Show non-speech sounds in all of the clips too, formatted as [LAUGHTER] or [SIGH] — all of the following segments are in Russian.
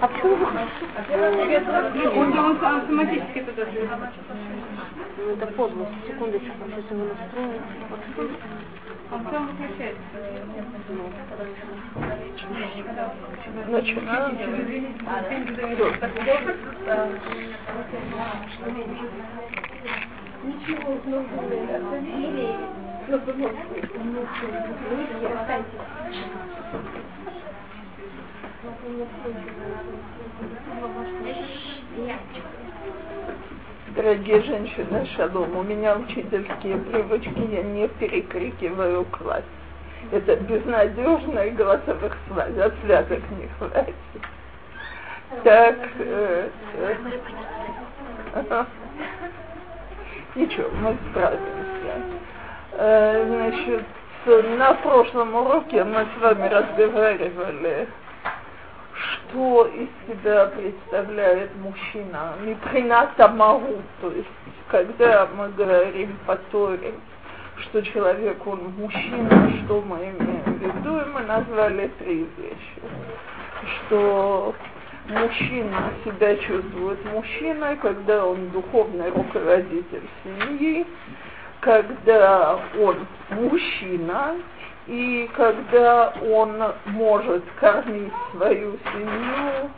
А почему вы? Он, он автоматически туда Ну, это подлость. Секундочку, сейчас его настроим. Он сам выключается. Ничего, ну, или, ну, Дорогие женщины, шалом, у меня учительские привычки, я не перекрикиваю класс. Это безнадежно и голосовых связей, от связок не хватит. Так, э, э, ничего, мы справимся. Э, значит, на прошлом уроке мы с вами разговаривали что из себя представляет мужчина, миприната магу, то есть когда мы говорим по Торе, что человек, он мужчина, что мы имеем в виду, и мы назвали три вещи. Что мужчина себя чувствует мужчиной, когда он духовный руководитель семьи, когда он мужчина, и когда он может кормить свою семью,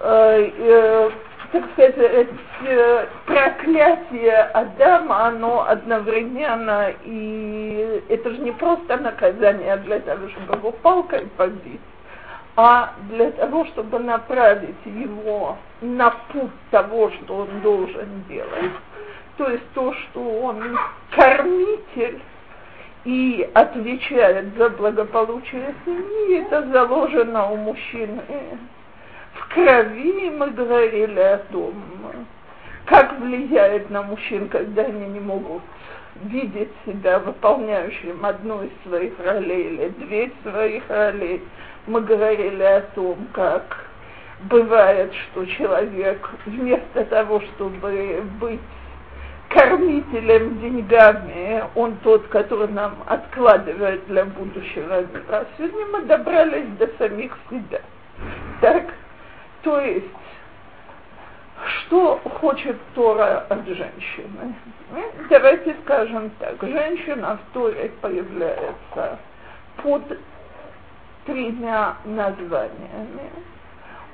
э, э, так сказать, это проклятие Адама, оно одновременно, и это же не просто наказание для того, чтобы его палкой побить, а для того, чтобы направить его на путь того, что он должен делать. То есть то, что он кормитель, и отвечает за благополучие семьи, это заложено у мужчины в крови. Мы говорили о том, как влияет на мужчин, когда они не могут видеть себя выполняющим одну из своих ролей или две своих ролей. Мы говорили о том, как бывает, что человек вместо того, чтобы быть кормителем деньгами, он тот, который нам откладывает для будущего мира. Сегодня мы добрались до самих себя. Так, то есть, что хочет Тора от женщины? Ну, давайте скажем так, женщина в Торе появляется под тремя названиями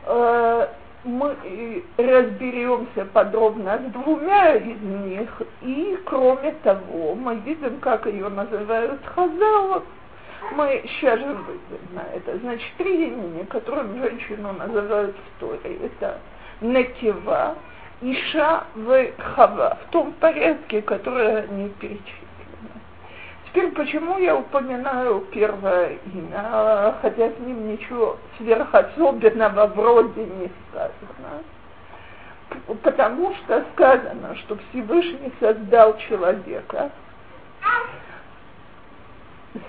э, мы разберемся подробно с двумя из них, и кроме того, мы видим, как ее называют хазалов. Мы сейчас же выйдем на это. Значит, три имени, которым женщину называют в Торе, это Некива, Иша в Хава, в том порядке, который они перечислены. Теперь почему я упоминаю первое имя, хотя с ним ничего сверхособенного вроде не сказано? Потому что сказано, что Всевышний создал человека.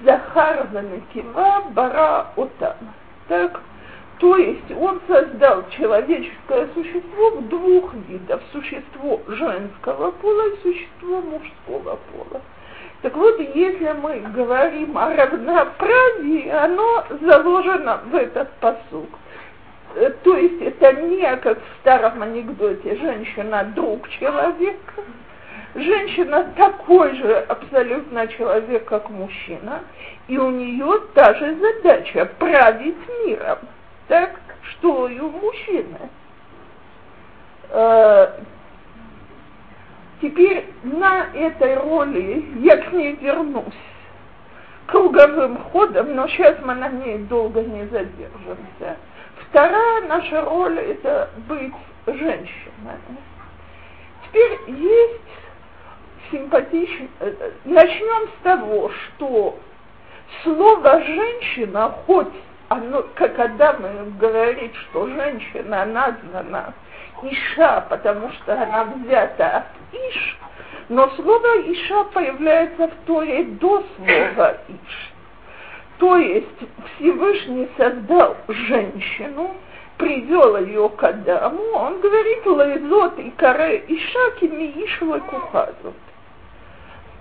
Захар Занакива Бара Отам. Так, то есть он создал человеческое существо в двух видах. Существо женского пола и существо мужского пола. Так вот, если мы говорим о равноправии, оно заложено в этот посук. Э, то есть это не как в старом анекдоте женщина друг человека, женщина такой же абсолютно человек, как мужчина, и у нее та же задача править миром, так что и у мужчины. Э, Теперь на этой роли я к ней вернусь круговым ходом, но сейчас мы на ней долго не задержимся. Вторая наша роль – это быть женщиной. Теперь есть симпатичный... Начнем с того, что слово «женщина», хоть оно, как Адам говорит, что женщина названа Иша, потому что она взята от Иш, но слово Иша появляется в Торе до слова Иш. То есть Всевышний создал женщину, привел ее к Адаму, он говорит, лайзот и каре Иша кими Иш кухазот.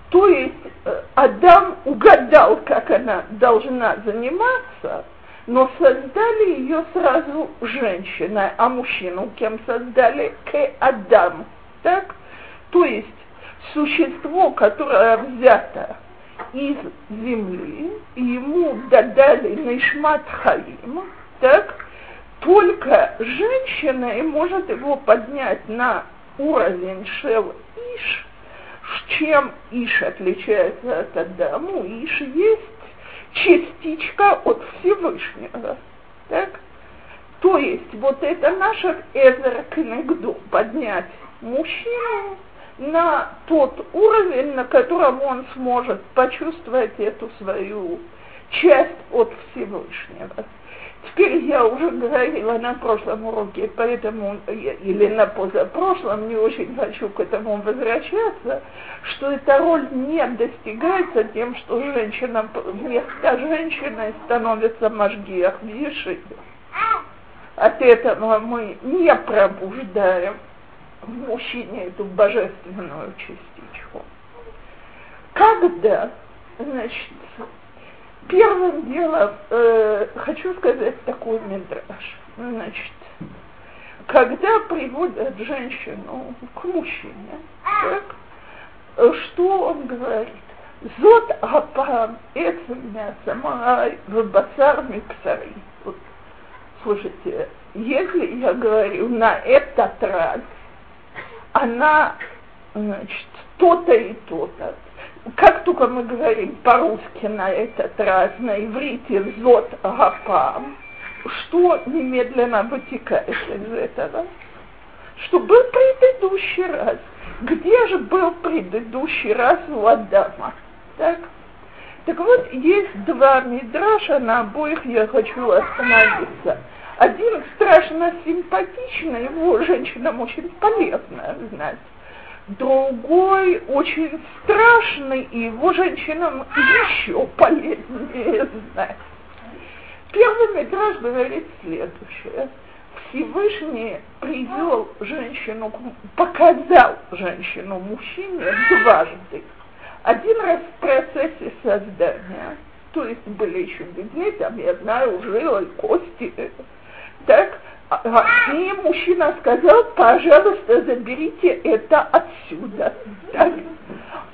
То есть э, Адам угадал, как она должна заниматься, но создали ее сразу женщиной, а мужчину кем создали? К Адам. Так? То есть существо, которое взято из земли, и ему додали Нишмат Хаим, так, только женщина и может его поднять на уровень Шел Иш, чем Иш отличается от Адаму, Иш есть частичка от Всевышнего. Так? То есть вот это наше Эзер Кнегду, поднять мужчину на тот уровень, на котором он сможет почувствовать эту свою часть от Всевышнего. Теперь я уже говорила на прошлом уроке, поэтому, или на позапрошлом, не очень хочу к этому возвращаться, что эта роль не достигается тем, что женщина вместо женщины становится Машгиях в Ешиве. От этого мы не пробуждаем в мужчине эту божественную частичку. Когда, значит, первым делом э, хочу сказать такой мидраж. Значит, когда приводят женщину к мужчине, так, что он говорит? Зот апам эцем мясамай в басар миксари. Вот, слушайте, если я говорю на этот раз, она, значит, то-то и то-то, как только мы говорим по-русски на этот раз, на иврите «зот гапам», что немедленно вытекает из этого? Что был предыдущий раз. Где же был предыдущий раз у Адама? Так? Так вот, есть два мидраша, на обоих я хочу остановиться. Один страшно симпатичный, его женщинам очень полезно знать другой очень страшный, и его женщинам еще полезнее знать. Первый метраж говорит следующее. Всевышний привел женщину, показал женщину мужчине дважды. Один раз в процессе создания, то есть были еще видны, там, я знаю, жилы, кости, так, и мужчина сказал, пожалуйста, заберите это отсюда. Так?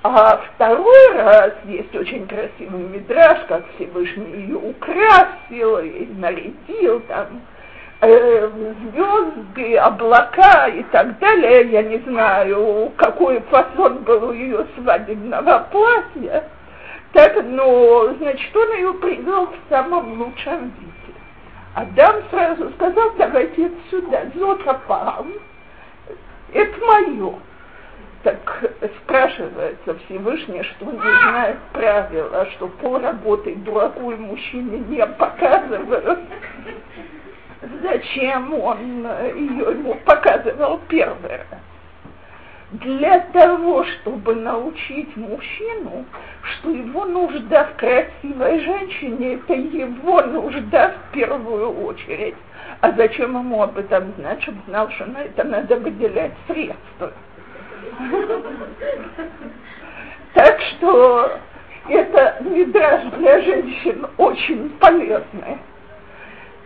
А второй раз есть очень красивый мидраж, как Всевышний ее украсил и нарядил там э, звезды, облака и так далее. Я не знаю, какой фасон был у ее свадебного платья. Так, но, значит, он ее привел в самом лучшем виде. Адам сразу сказал, давайте отсюда, зотапам, это мое. Так спрашивается Всевышний, что не знает правила, что по работе дураку и мужчине не показывают. Зачем он ее ему показывал раз? Для того, чтобы научить мужчину, что его нужда в красивой женщине – это его нужда в первую очередь. А зачем ему об этом знать, чтобы знал, что на это надо выделять средства? Так что это мидраж для женщин очень полезный.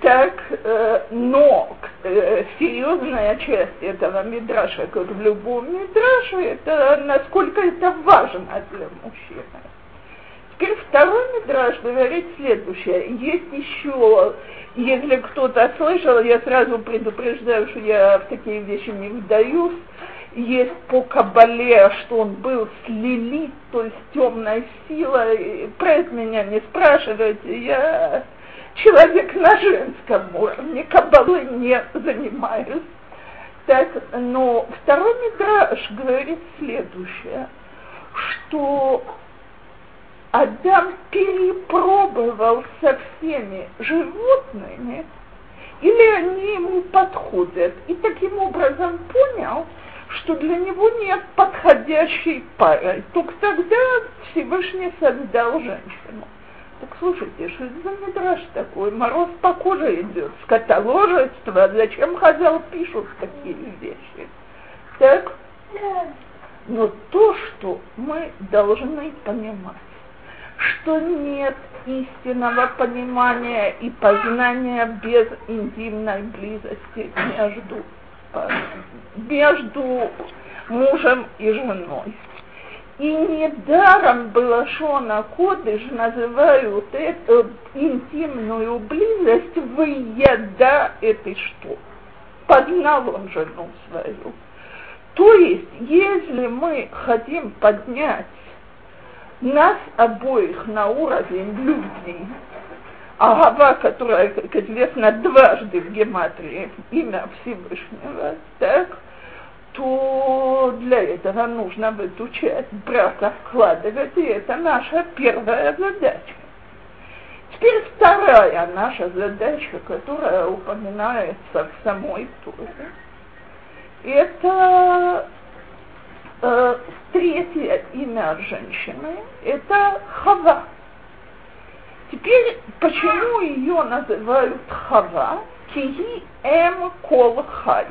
Так, э, но э, серьезная часть этого мидраша, как в любом мидраше, это насколько это важно для мужчины. Теперь второй мидраж говорит следующее. Есть еще, если кто-то слышал, я сразу предупреждаю, что я в такие вещи не вдаюсь, есть по Кабале, что он был с Лилит, то есть темной силой. Про это меня не спрашивайте, я человек на женском уровне, кабалы не занимаюсь. Так, но второй мидраж говорит следующее, что Адам перепробовал со всеми животными, или они ему подходят, и таким образом понял, что для него нет подходящей пары. Только тогда Всевышний создал женщину. Так слушайте, что это за мидраж такой? Мороз по коже идет, скотоложество. Зачем Хазал пишут такие вещи? Так? Но то, что мы должны понимать, что нет истинного понимания и познания без интимной близости между, между мужем и женой. И недаром Балашона Кодыш называют эту интимную близость выеда этой что? Познала жену свою. То есть, если мы хотим поднять нас обоих на уровень любви, Агава, которая, как известно, дважды в гематрии, имя Всевышнего, так, то для этого нужно в эту часть брака вкладывать, и это наша первая задача. Теперь вторая наша задача, которая упоминается в самой Торе, это э, третье имя женщины, это Хава. Теперь, почему ее называют Хава? Кии эм кол хай.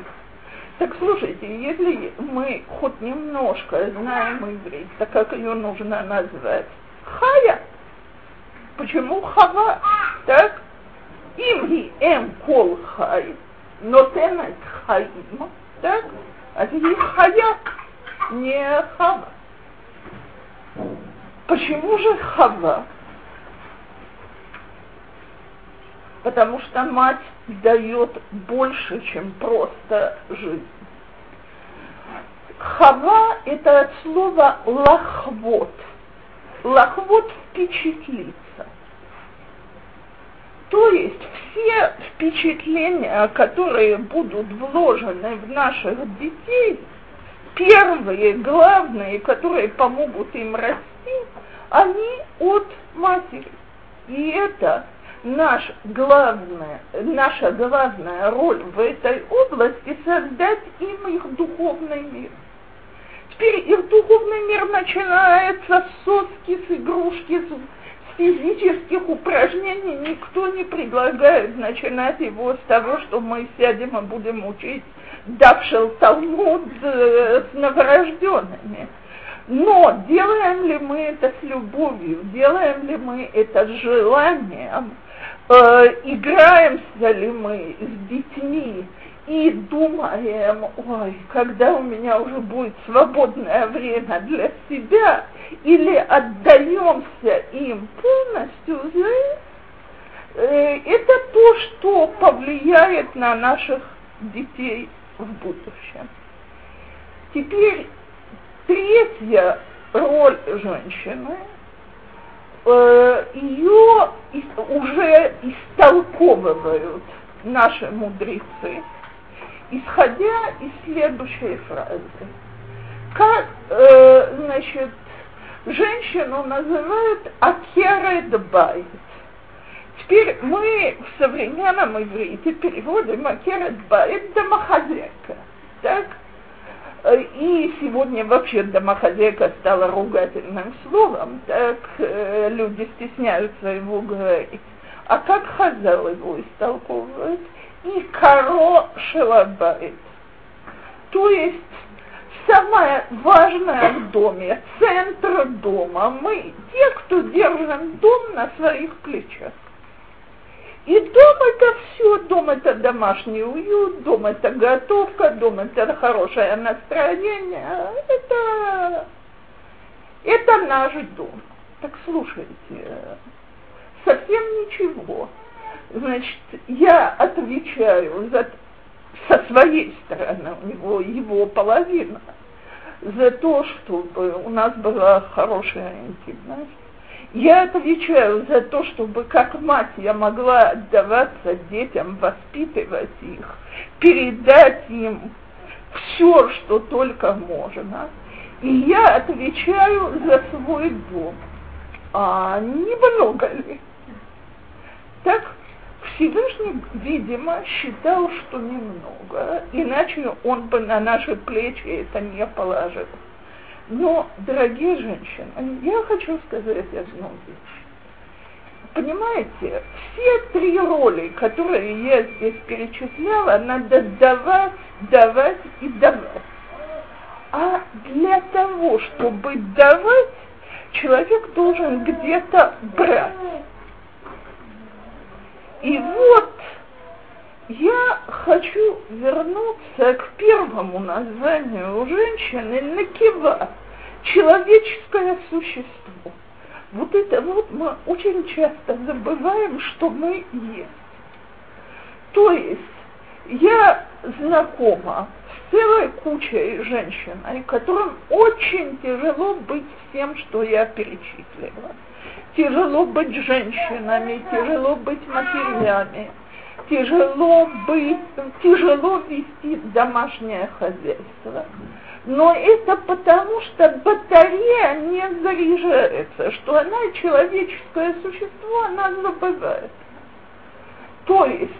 Так слушайте, если мы хоть немножко знаем иврит, так как ее нужно назвать? Хая. Почему хава? Так? Им эм кол хай, но тенет хаим, так? А теперь хая, не хава. Почему же хава? Потому что мать дает больше, чем просто жизнь. Хава – это от слова лахвот. Лахвот – впечатлиться. То есть все впечатления, которые будут вложены в наших детей, первые, главные, которые помогут им расти, они от матери. И это наш главная, наша главная роль в этой области создать им их духовный мир. Теперь их духовный мир начинается с соски, с игрушки, с физических упражнений. Никто не предлагает начинать его с того, что мы сядем и будем учить Давшел Талмуд э, с новорожденными. Но делаем ли мы это с любовью, делаем ли мы это с желанием, играемся ли мы с детьми и думаем, ой, когда у меня уже будет свободное время для себя, или отдаемся им полностью, э, это то, что повлияет на наших детей в будущем. Теперь третья роль женщины – э, ее уже истолковывают наши мудрецы, исходя из следующей фразы. Как, э, значит, женщину называют עקרת בית. Теперь мы в современном иврите переводим עקרת בית домохозяйка. Так? И сегодня вообще домохозяйка стала ругательным словом, так э, люди стесняются его говорить. А как Хазал его истолковывает? И коро шелабает. То есть самое важное в доме, центр дома, мы те, кто держим дом на своих плечах. И дом это все, дом это домашний уют, дом это готовка, дом это хорошее настроение, это, это наш дом. Так слушайте, совсем ничего. Значит, я отвечаю за, со своей стороны, у него его половина, за то, чтобы у нас была хорошая интимность, я отвечаю за то, чтобы как мать я могла отдаваться детям, воспитывать их, передать им все, что только можно. И я отвечаю за свой дом. А немного ли? Так Всевышний, видимо, считал, что немного, иначе он бы на наши плечи это не положил. Но, дорогие женщины, я хочу сказать одну вещь. Понимаете, все три роли, которые я здесь перечисляла, надо давать, давать и давать. А для того, чтобы давать, человек должен где-то брать. И вот я хочу вернуться к первому названию у женщины Накива, человеческое существо. Вот это вот мы очень часто забываем, что мы есть. То есть я знакома с целой кучей женщин, которым очень тяжело быть всем, что я перечислила. Тяжело быть женщинами, тяжело быть матерями, тяжело быть, тяжело вести домашнее хозяйство. Но это потому, что батарея не заряжается, что она человеческое существо, она забывает. То есть,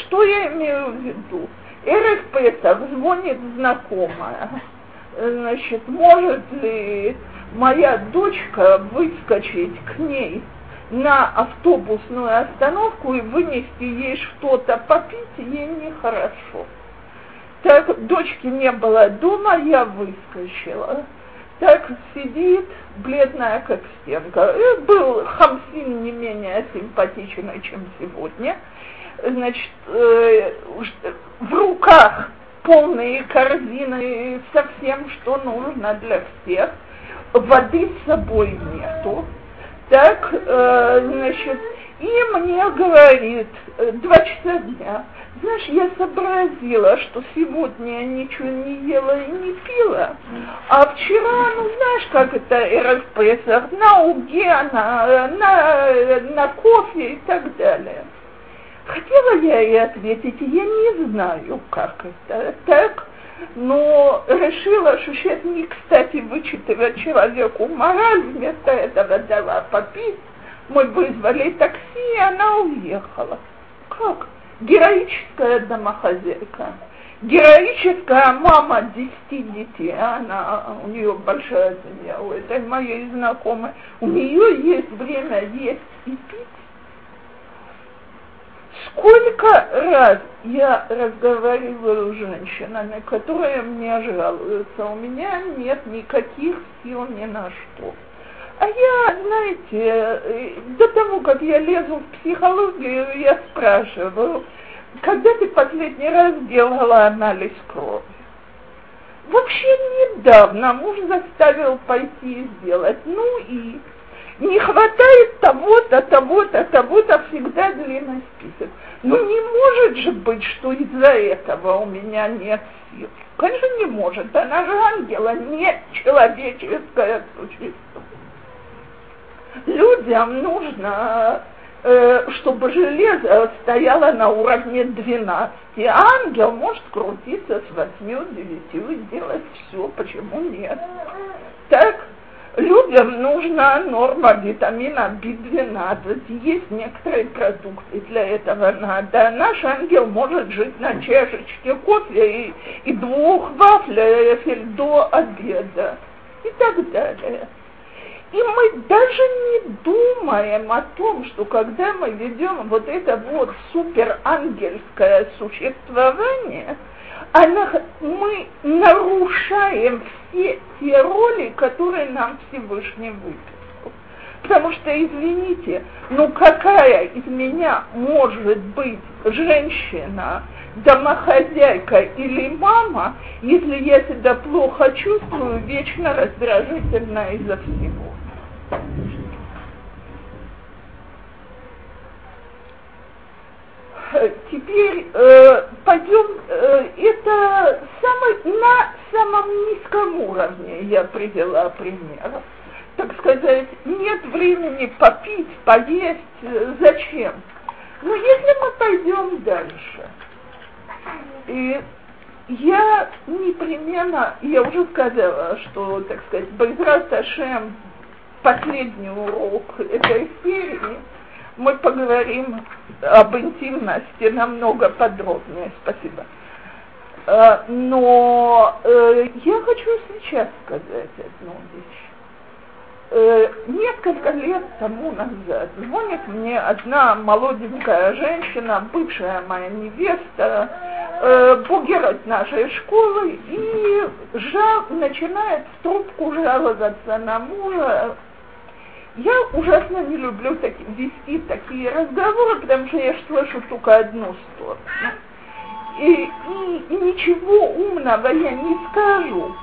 что я имею в виду? Эрих Песах звонит знакомая. Значит, может ли моя дочка выскочить к ней на автобусную остановку и вынести ей что-то попить, ей нехорошо. Так дочки не было дома, я выскочила. Так сидит, бледная как стенка. И был Хамсин не менее симпатичный, чем сегодня. Значит, э, в руках полные корзины со всем, что нужно для всех. Воды с собой нету так, э, значит, и мне говорит, э, два часа дня, знаешь, я сообразила, что сегодня я ничего не ела и не пила, а вчера, ну знаешь, как это РФПСах, на уге, на, на, на кофе и так далее. Хотела я ей ответить, я не знаю, как это. Так, но решила, что сейчас не кстати вычитывать человеку мораль, вместо этого дала попить. Мы вызвали такси, и она уехала. Как? Героическая домохозяйка. Героическая мама десяти детей, она, у нее большая семья, у этой моей знакомой, у нее есть время есть и пить, Сколько раз я разговариваю с женщинами, которые мне жалуются, у меня нет никаких сил ни на что. А я, знаете, до того, как я лезу в психологию, я спрашиваю, когда ты последний раз делала анализ крови? Вообще недавно муж заставил пойти и сделать. Ну и не хватает того-то, того-то, того-то, всегда длинный список. Ну не может же быть, что из-за этого у меня нет сил. Конечно, не может. Она же ангела, не человеческое существо. Людям нужно, э, чтобы железо стояло на уровне 12. А ангел может крутиться с 8-9 и делать все, почему нет. Так? Людям нужна норма витамина B12. Есть некоторые продукты для этого надо. Наш ангел может жить на чашечке кофе и, и двух вафлей до обеда и так далее. И мы даже не думаем о том, что когда мы ведем вот это вот суперангельское существование – она, мы нарушаем все те роли, которые нам Всевышний выписал. Потому что, извините, ну какая из меня может быть женщина, домохозяйка или мама, если я себя плохо чувствую, вечно раздражительна из-за всего? Теперь э, пойдем, э, это самый, на самом низком уровне я привела пример. Так сказать, нет времени попить, поесть, э, зачем? Но если мы пойдем дальше, и я непременно, я уже сказала, что, так сказать, Байзрат Ашем, последний урок этой серии – мы поговорим об интимности намного подробнее. Спасибо. Э, но э, я хочу сейчас сказать одну вещь. Э, несколько лет тому назад звонит мне одна молоденькая женщина, бывшая моя невеста, э, бугер нашей школы и жал, начинает в трубку жаловаться на мужа. Я ужасно не люблю таки, вести такие разговоры, потому что я слышу только одну сторону. И, и, и ничего умного я не скажу.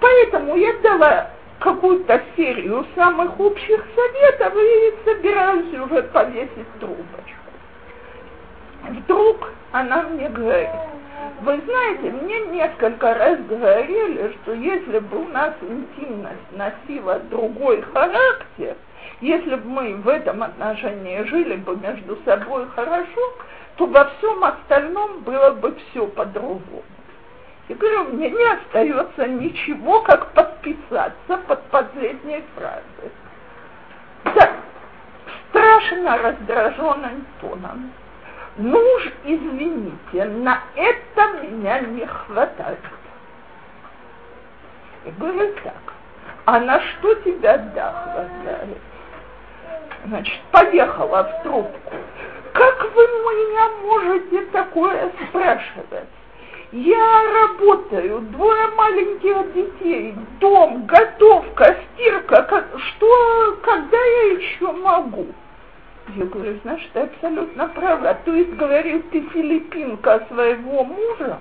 Поэтому я дала какую-то серию самых общих советов и собираюсь уже повесить трубочку. Вдруг она мне говорит, вы знаете, мне несколько раз говорили, что если бы у нас интимность носила другой характер, если бы мы в этом отношении жили бы между собой хорошо, то во всем остальном было бы все по-другому. Я говорю, мне не остается ничего, как подписаться под последней фразой. Да, страшно раздраженным тоном. Ну извините, на это меня не хватает. Я говорю так, а на что тебя да хватает? Значит, поехала в трубку. Как вы меня можете такое спрашивать? Я работаю, двое маленьких детей, дом, готовка, стирка, как, что, когда я еще могу? Я говорю, знаешь, ты абсолютно права. То есть, говорю, ты филиппинка своего мужа?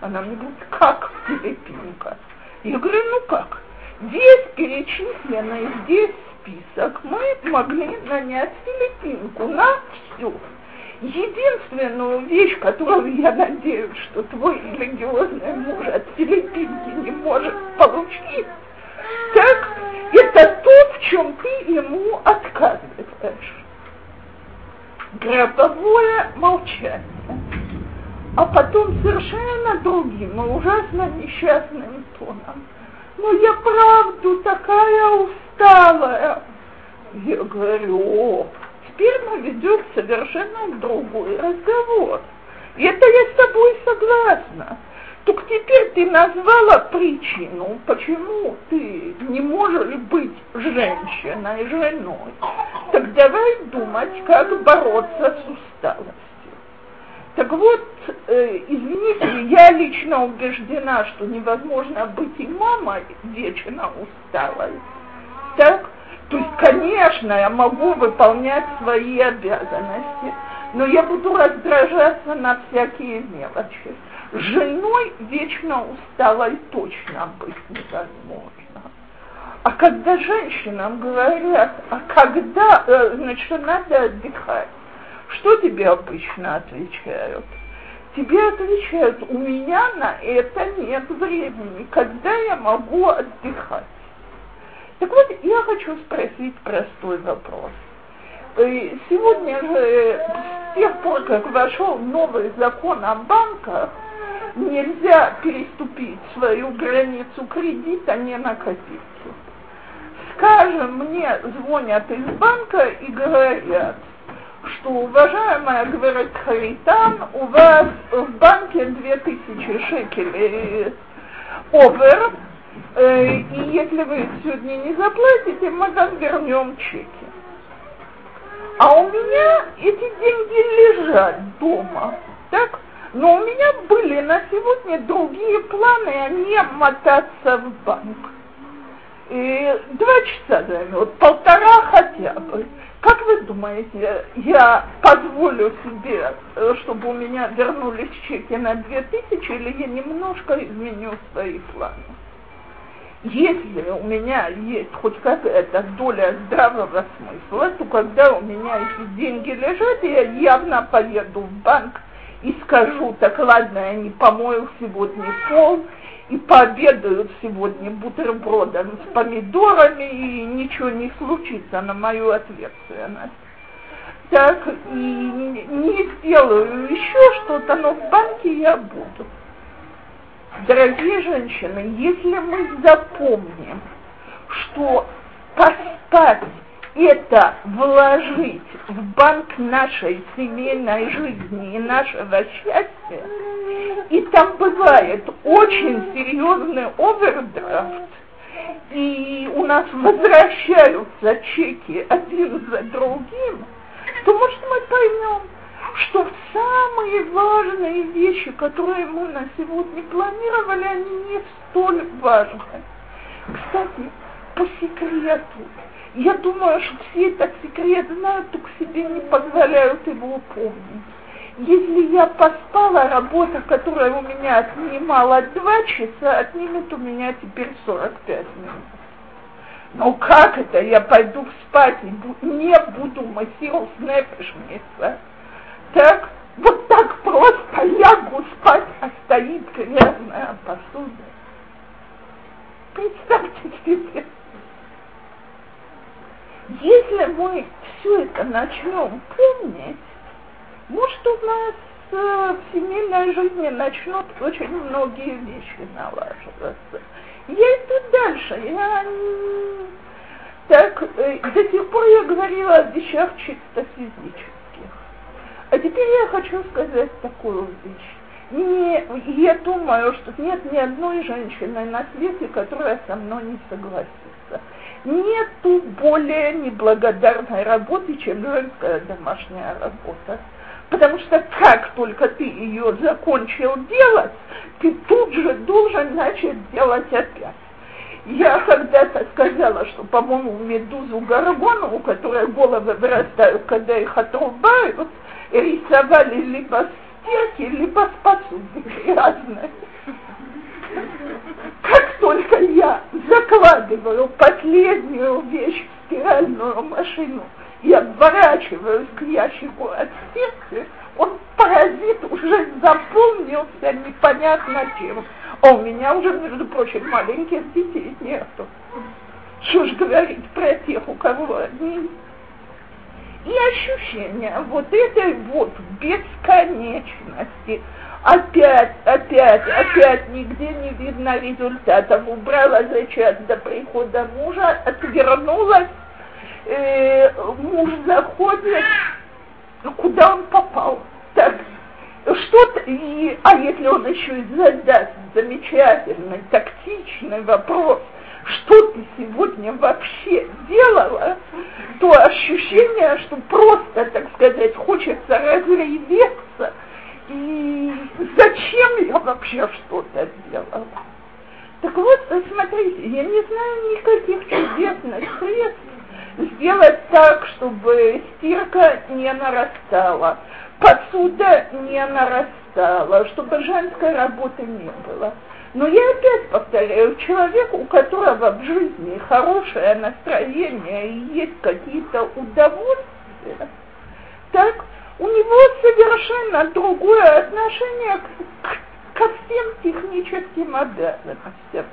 Она мне говорит, как филиппинка? Я говорю, ну как? Весь перечисленный здесь список мы могли нанять филиппинку на все. Единственную вещь, которую я надеюсь, что твой религиозный муж от филиппинки не может получить, так это то, в чем ты ему отказываешь гробовое молчание, а потом совершенно другим, но ужасно несчастным тоном. Но я правду такая усталая. Я говорю, о, мы ведем совершенно другой разговор. И это я с тобой согласна. Так теперь ты назвала причину, почему ты не можешь быть женщиной, женой. Так давай думать, как бороться с усталостью. Так вот, э, извините, я лично убеждена, что невозможно быть и мамой вечно усталой. Так? То есть, конечно, я могу выполнять свои обязанности, но я буду раздражаться на всякие мелочи женой вечно усталой точно быть невозможно. А когда женщинам говорят, а когда, э, значит, надо отдыхать, что тебе обычно отвечают? Тебе отвечают, у меня на это нет времени, когда я могу отдыхать. Так вот, я хочу спросить простой вопрос. Э, сегодня же, с тех пор, как вошел новый закон о банках, нельзя переступить свою границу кредита не на копейки. Скажем, мне звонят из банка и говорят, что, уважаемая, говорит Харитан, у вас в банке 2000 шекелей овер, э, и если вы сегодня не заплатите, мы вам вернем чеки. А у меня эти деньги лежат дома, так? Но у меня были на сегодня другие планы, а не мотаться в банк. И два часа займет, полтора хотя бы. Как вы думаете, я позволю себе, э, чтобы у меня вернулись чеки на две тысячи, или я немножко изменю свои планы? Если у меня есть хоть какая-то доля здравого смысла, то когда у меня эти деньги лежат, я явно поеду в банк и скажу, так ладно, я не помою сегодня пол, и пообедают сегодня бутербродом с помидорами, и ничего не случится на мою ответственность. Так, и не сделаю еще что-то, но в банке я буду. Дорогие женщины, если мы запомним, что поспать это вложить в банк нашей семейной жизни и нашего счастья, и там бывает очень серьезный овердрафт, и у нас возвращаются чеки один за другим, то, может, мы поймем, что самые важные вещи, которые мы на сегодня планировали, они не столь важны. Кстати, по секрету, я думаю, что все этот секрет знают, только себе не позволяют его помнить. Если я поспала, работа, которая у меня отнимала два часа, отнимет у меня теперь 45 минут. Но как это я пойду спать и не буду массиру снэпишмица? Так, вот так просто лягу спать, а стоит грязная посуда. Представьте себе. Если мы все это начнем помнить, может, у нас э, в семейной жизни начнут очень многие вещи налаживаться. Я иду дальше. Я так, э, до сих пор я говорила о вещах чисто физических. А теперь я хочу сказать такую вещь. Не, я думаю, что нет ни одной женщины на свете, которая со мной не согласится. Нету более неблагодарной работы, чем женская домашняя работа. Потому что как только ты ее закончил делать, ты тут же должен начать делать опять. Я когда-то сказала, что, по-моему, медузу Гаргону, у которой головы вырастают, когда их отрубают, рисовали либо с стирки, либо с посуды. [LAUGHS] Только я закладываю последнюю вещь в стиральную машину – и обворачиваюсь к ящику от стирки, он паразит уже заполнился непонятно чем. А у меня уже, между прочим, маленьких детей нету. Что ж говорить про тех, у кого одни. И ощущение вот этой вот бесконечности. Опять, опять, опять нигде не видно результатов. Убрала за до прихода мужа, отвернулась э, муж заходит, ну куда он попал? Так, что-то, и, а если он еще и задаст замечательный, тактичный вопрос, что ты сегодня вообще делала, то ощущение, что просто, так сказать, хочется разреветься, и зачем я вообще что-то делала? Так вот, смотрите, я не знаю никаких чудесных средств, сделать так, чтобы стирка не нарастала, посуда не нарастала, чтобы женской работы не было. Но я опять повторяю, человек, у которого в жизни хорошее настроение и есть какие-то удовольствия, так у него совершенно другое отношение к, ко всем техническим обязанностям.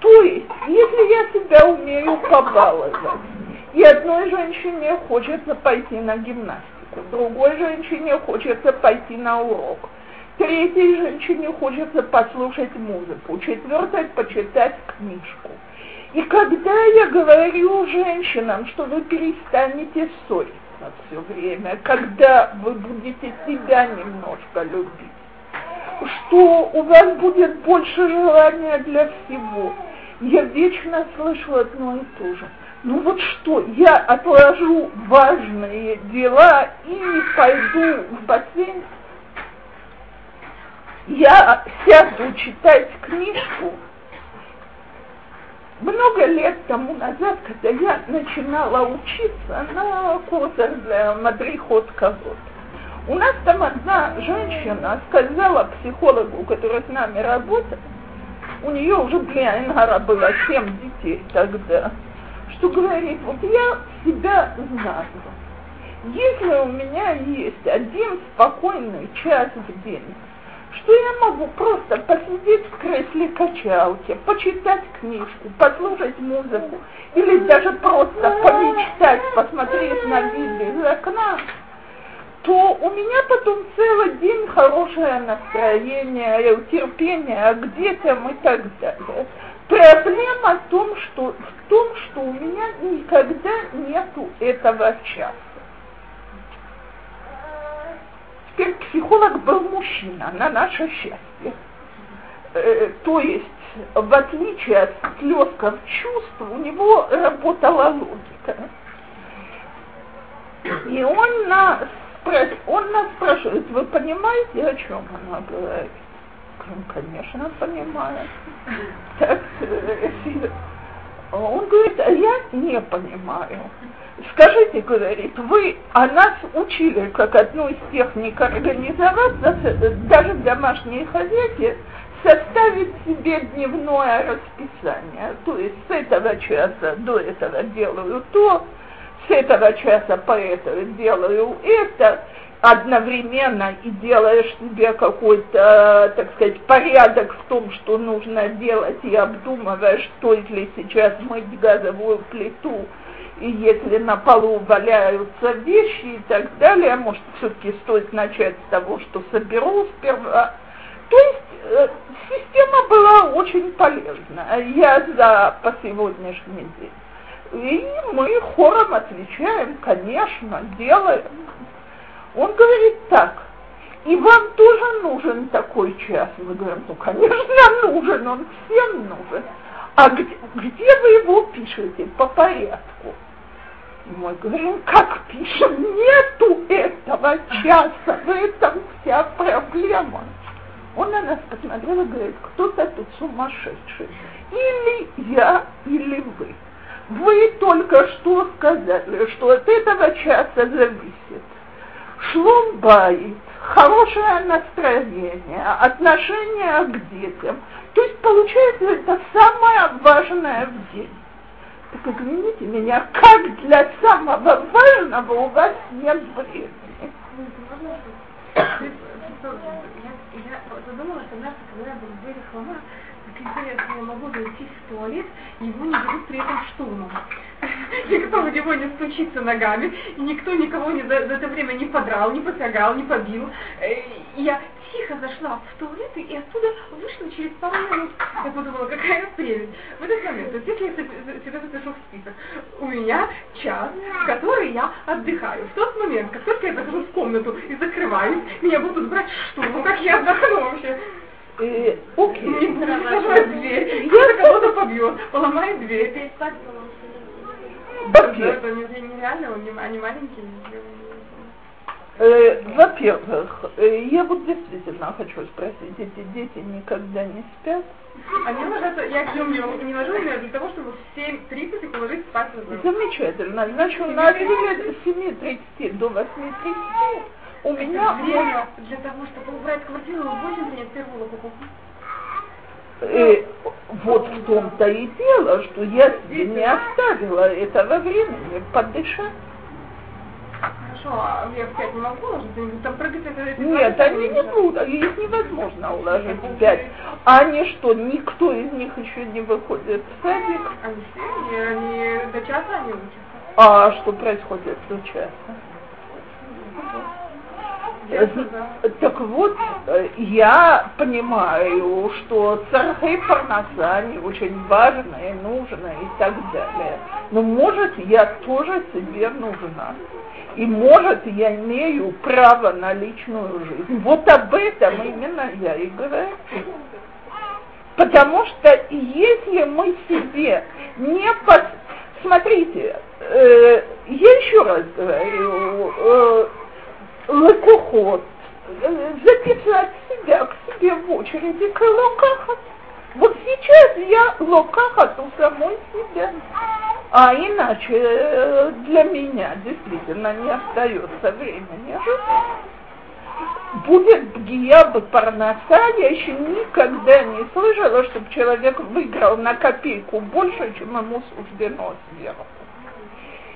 То есть, если я себя умею побаловать, и одной женщине хочется пойти на гимнастику, другой женщине хочется пойти на урок, третьей женщине хочется послушать музыку, четвертой почитать книжку. И когда я говорю женщинам, что вы перестанете ссориться все время, когда вы будете себя немножко любить, что у вас будет больше желания для всего, я вечно слышу одно и то же – ну вот что, я отложу важные дела и пойду в бассейн. Я сяду читать книжку. Много лет тому назад, когда я начинала учиться на курсах для мадрихот кого у нас там одна женщина сказала психологу, который с нами работает, у нее уже, блин, было семь детей тогда, что говорит, вот я себя знаю. Если у меня есть один спокойный час в день, что я могу просто посидеть в кресле качалки, почитать книжку, послушать музыку, или даже просто помечтать, посмотреть на вид из окна, то у меня потом целый день хорошее настроение, терпение к детям и так далее. Проблема в том, что, в том, что у меня никогда нету этого часа. Теперь психолог был мужчина, на наше счастье. Э, то есть, в отличие от слезков чувств, у него работала логика. И он нас он нас спрашивает, вы понимаете, о чем она говорит? Говорим, конечно, понимаю. Так, э, он говорит, а я не понимаю. Скажите, говорит, вы о нас учили, как одну из техник организоваться, даже в домашней хозяйке, составить себе дневное расписание. То есть с этого часа до этого делаю то, с этого часа по этому делаю это, одновременно и делаешь себе какой-то, так сказать, порядок в том, что нужно делать, и обдумываешь, стоит ли сейчас мыть газовую плиту, и если на полу валяются вещи и так далее, может, все-таки стоит начать с того, что соберу сперва. То есть э, система была очень полезна. Я за по сегодняшний день. И мы хором отвечаем, конечно, делаем. Он говорит так, и вам тоже нужен такой час? Мы говорим, ну, конечно, нужен, он всем нужен. А где, где вы его пишете по порядку? Мы говорим, как пишем, нету этого часа, в этом вся проблема. Он на нас посмотрел и говорит, кто-то тут сумасшедший. Или я, или вы. Вы только что сказали, что от этого часа зависит шлом баит, хорошее настроение, отношение к детям. То есть получается это самое важное в день. Так извините меня, как для самого важного у вас нет времени? Я задумала, что однажды, когда я была в лома, так интересно, я могу зайти в туалет, и его не берут при этом штурмом. [LAUGHS] Никто в него не стучится ногами, и никто никого не, за, за это время не подрал, не посягал, не побил. Э, я тихо зашла в туалет и оттуда вышла через пару минут. Я подумала, какая прелесть. В этот момент, то есть если я себя запишу в список, у меня час, в который я отдыхаю. В тот момент, как только я захожу в комнату и закрываюсь, меня будут брать штурм, как я отдохну вообще. Э, окей. Не закрывать дверь, кто-то кого-то побьет, поломает дверь. Во-первых, они маленькие. э, во-первых, э, я вот действительно хочу спросить, эти дети никогда не спят? Они ложатся, я к ним не, ложу для того, чтобы в 7.30 их уложить спать. Замечательно. Значит, у нас с 7.30 до 8.30 у меня Время для того, чтобы убрать квартиру, в 8 принять первую покупку. Э, вот в том-то и дело, что я себе не оставила этого времени подышать. Хорошо, а я в 5 не могу они будут там прыгать, это... это Нет, они не будут, их невозможно уложить в пять. А они что, никто из них еще не выходит в садик? Они все, они до часа они учатся. А что происходит до часа? Так вот, э, я понимаю, что цархей парноса, очень важные, нужны и так далее. Но может я тоже себе нужна. И может я имею право на личную жизнь. Вот об этом именно я и говорю. Потому что если мы себе не под... Смотрите, э, я еще раз говорю, э, лакухот, э, записать себя к себе в очереди к локахат. Вот сейчас я локахат у самой себя. А иначе э, для меня действительно не остается времени будет бгия бы парноса, я еще никогда не слышала, чтобы человек выиграл на копейку больше, чем ему суждено сверху.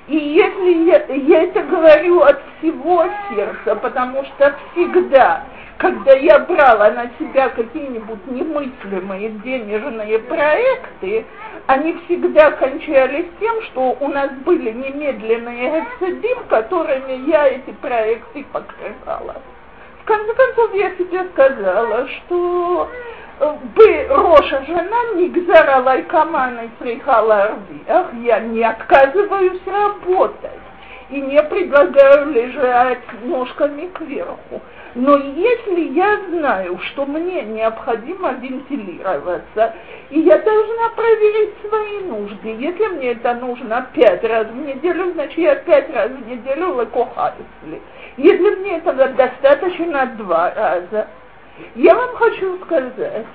И если я, я это говорю от всего сердца, потому что всегда, когда я брала на себя какие-нибудь немыслимые денежные проекты, они всегда кончались тем, что у нас были немедленные цедим, которыми я эти проекты покрывала. В конце концов, я себе сказала, что бы Роша жена Нигзара Лайкамана Фрихала Арвиах, я не отказываюсь работать и не предлагаю лежать ножками кверху. Но если я знаю, что мне необходимо вентилироваться, и я должна проверить свои нужды, если мне это нужно пять раз в неделю, значит я пять раз в неделю лакохайсли. Если мне этого достаточно два раза, я вам хочу сказать,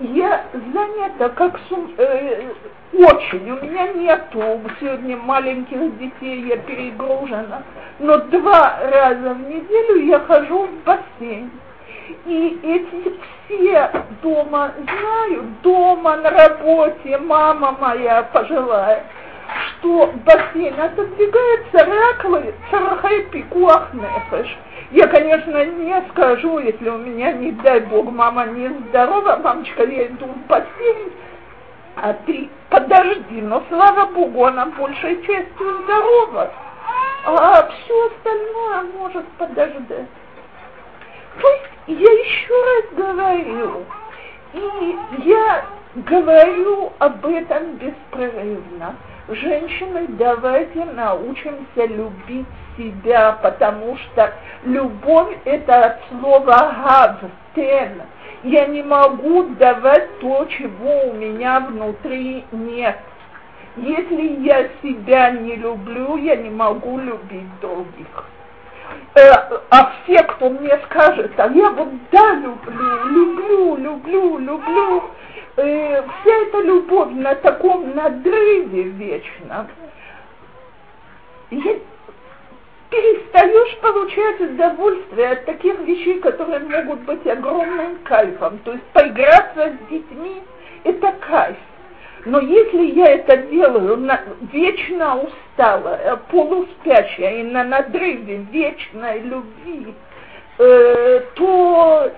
я занята как сум... э, очень. У меня нету сегодня маленьких детей, я перегружена. Но два раза в неделю я хожу в бассейн. И эти все дома знают, дома, на работе, мама моя пожилая, что бассейн отодвигается раклы царахай пикуах нефеш. Я, конечно, не скажу, если у меня, не дай бог, мама не здорова, мамочка, я иду в бассейн, а ты подожди, но слава богу, она большей частью здорова, а все остальное может подождать. То есть я еще раз говорю, и я говорю об этом беспрерывно. Женщины, давайте научимся любить себя, потому что любовь это от слова гавтен. Я не могу давать то, чего у меня внутри нет. Если я себя не люблю, я не могу любить других. Э, а все, кто мне скажет, а я вот да, люблю, люблю, люблю, люблю, э, вся эта любовь на таком надрыве вечно, я перестаешь получать удовольствие от таких вещей, которые могут быть огромным кайфом. То есть поиграться с детьми – это кайф. Но если я это делаю на, вечно усталая, полуспящая и на надрыве вечной любви, э, то,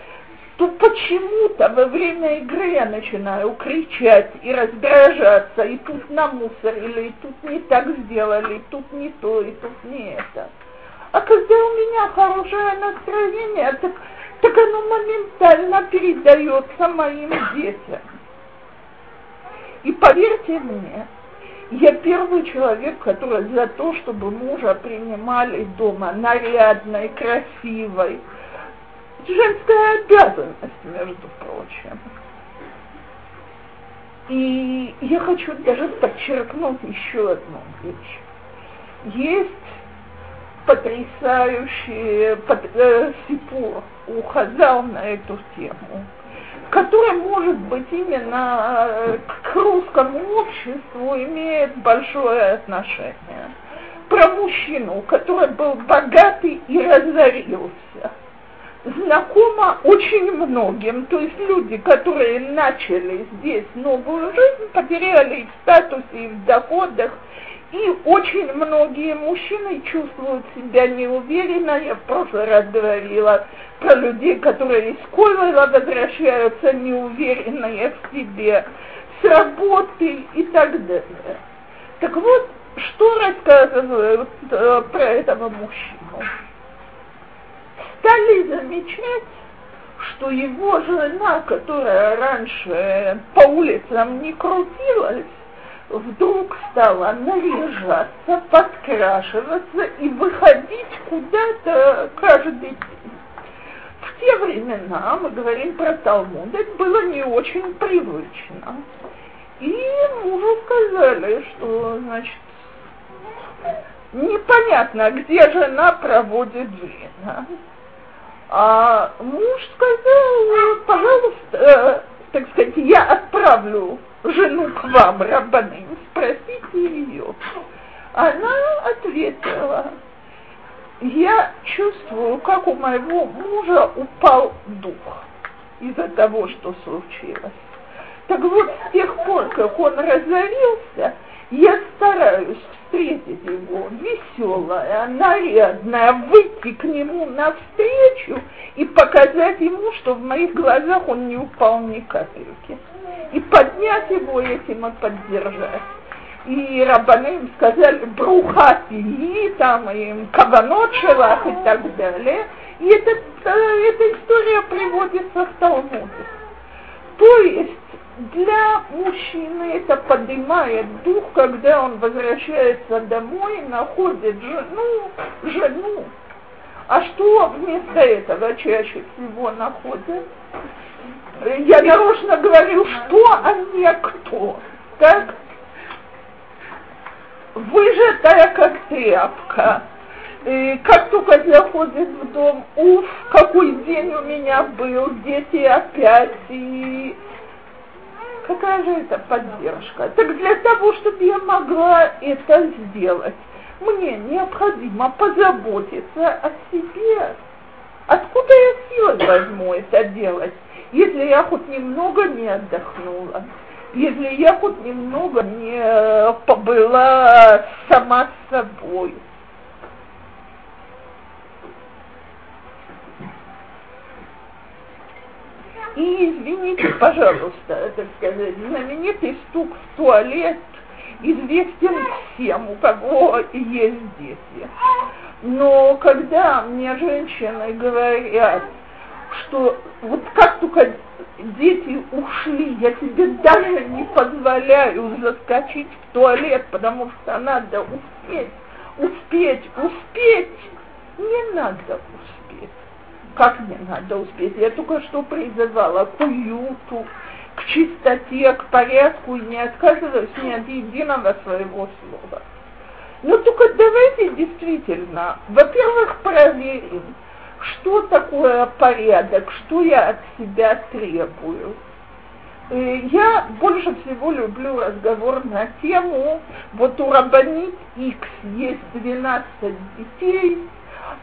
то почему-то во время игры я начинаю кричать и раздражаться, и тут намусорили, и тут не так сделали, и тут не то, и тут не это. А когда у меня хорошее настроение, так, так оно моментально передается моим детям. И поверьте мне, я первый человек, который за то, чтобы мужа принимали дома нарядной, красивой. Женская обязанность, между прочим. И я хочу даже подчеркнуть еще одну вещь. Есть потрясающий под, э, сипур у Хазал на эту тему который, может быть, именно э, к русскому обществу имеет большое отношение. Про мужчину, который был богатый и разорился. Знакомо очень многим, то есть люди, которые начали здесь новую жизнь, потеряли и в статусе, и в доходах, и очень многие мужчины чувствуют себя неуверенно. Я в прошлый раз говорила про людей, которые из Ковела возвращаются неуверенные в себе, с работы и так далее. Так вот, что рассказывают э, про этого мужчину? Стали замечать, что его жена, которая раньше по улицам не крутилась, вдруг стала наряжаться, подкрашиваться и выходить куда-то каждый день. В те времена, мы говорим про Талмуд, это было не очень привычно. И мужу сказали, что, значит, непонятно, где жена проводит время. А муж сказал, пожалуйста, э, так сказать, я отправлю жену к вам, Рабаны, спросите ее. Она ответила, я чувствую, как у моего мужа упал дух из-за того, что случилось. Так вот, с тех пор, как он разорился, я стараюсь встретить его веселая, нарядная, выйти к нему навстречу и показать ему, что в моих глазах он не упал ни капельки. И поднять его этим и поддержать. И рабаны им сказали бруха и там, им каванот шелах и так далее. И это, эта история приводится в Талмуде. То есть для мужчины это поднимает дух, когда он возвращается домой находит жену, жену. А что вместо этого чаще всего находят? Я нарочно говорю, что, а не кто. Так? Выжатая как тряпка, И как только заходит в дом, уф, какой день у меня был, дети опять, и какая же это поддержка? Так для того, чтобы я могла это сделать, мне необходимо позаботиться о себе. Откуда я силы возьму это делать, если я хоть немного не отдохнула? если я хоть немного не побыла сама с собой. И извините, пожалуйста, так сказать, знаменитый стук в туалет известен всем, у кого есть дети. Но когда мне женщины говорят, что вот как только дети ушли, я тебе даже не позволяю заскочить в туалет, потому что надо успеть, успеть, успеть. Не надо успеть. Как не надо успеть? Я только что призывала к уюту, к чистоте, к порядку и не отказываюсь ни от единого своего слова. Но только давайте действительно, во-первых, проверим, что такое порядок, что я от себя требую. Э, я больше всего люблю разговор на тему, вот у Рабанит X есть 12 детей,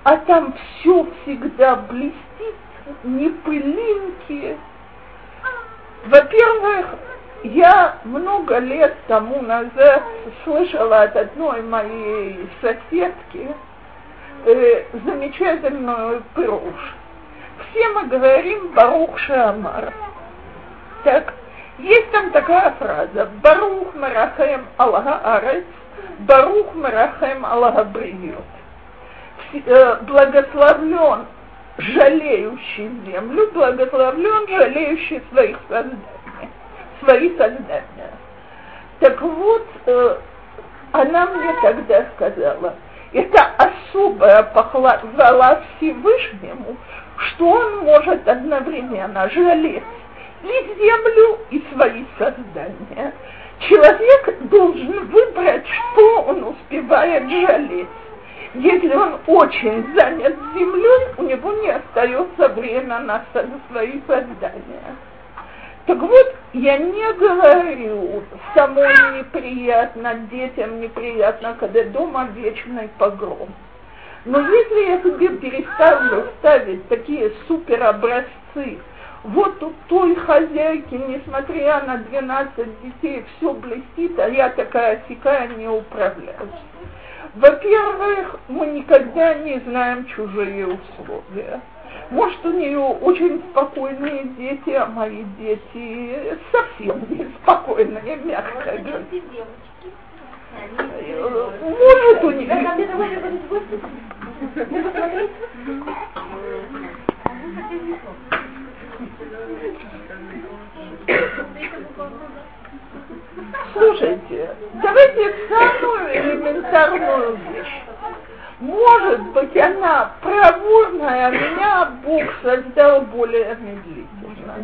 а там все всегда блестит, не пылинки. Во-первых, я много лет тому назад слышала от одной моей соседки, э, замечательную пируш. Все мы говорим Барух Шамар. Так, есть там такая фраза Барух Марахем Аллаха Арец, Барух Марахем Аллаха Бриют. Э, благословлен жалеющий землю, благословлен жалеющий своих созданий, свои создания. Так вот, э, она мне тогда сказала – это особая похвала Всевышнему, что он может одновременно жалеть и землю, и свои создания. Человек должен выбрать, что он успевает жалеть. Если он очень занят землей, у него не остается времени на свои создания. Так вот, я не говорю, самой неприятно, детям неприятно, когда дома вечный погром. Но если я себе переставлю ставить такие суперобразцы, вот у той хозяйки, несмотря на 12 детей, все блестит, а я такая сякая не управляюсь. Во-первых, мы никогда не знаем чужие условия. Может, у нее очень спокойные дети, а мои дети совсем не спокойные, мягко говоря. Может, у нее... Слушайте, давайте самую элементарную вещь. Может быть, она проворная, а меня Бог создал более медлительно.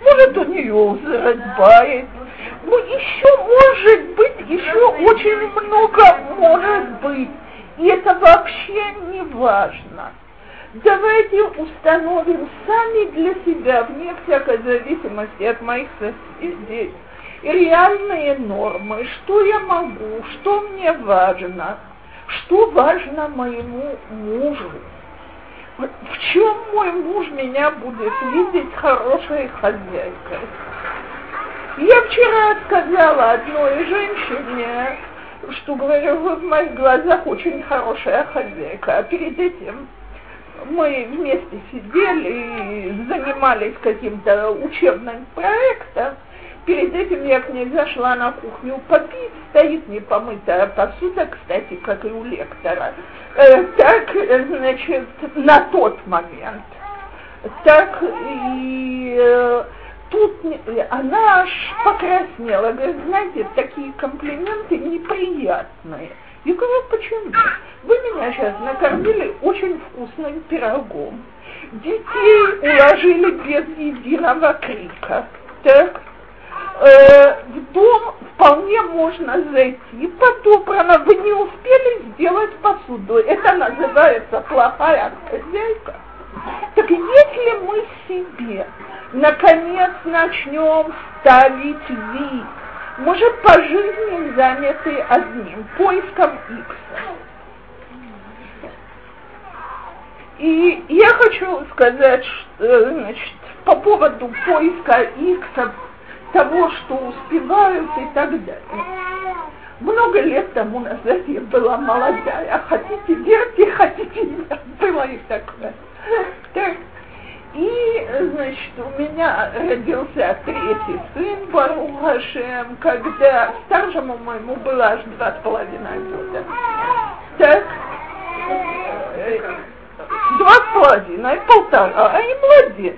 Может, у нее узрабает. Ну, еще может быть, еще очень много может быть. И это вообще не важно. Давайте установим сами для себя, вне всякой зависимости от моих соседей, реальные нормы, что я могу, что мне важно – что важно моему мужу? В чем мой муж меня будет видеть хорошей хозяйкой? Я вчера сказала одной женщине, что говорю, вы в моих глазах очень хорошая хозяйка, а перед этим мы вместе сидели и занимались каким-то учебным проектом, Перед этим я к ней зашла на кухню попить, стоит непомытая посуда, кстати, как и у лектора. Э, так, э, значит, на тот момент. Так и э, тут она аж покраснела, говорит, знаете, такие комплименты неприятные. Я говорю, почему? Вы меня сейчас накормили очень вкусным пирогом. Детей уложили без единого крика. Так, э, в дом вполне можно зайти по-доброму, вы не успели сделать посуду. Это называется плохая хозяйка. Так если мы себе наконец начнем ставить вид, мы же по жизни заняты одним, поиском икса. И я хочу сказать, что, значит, по поводу поиска икса, того, что успевают и так далее. Много лет тому назад я была молодая, хотите верьте, хотите нет, было и такое. Так. И, значит, у меня родился третий сын, Барухашем, когда старшему моему было аж два с половиной года. Так, два с половиной, полтора, а и младенец.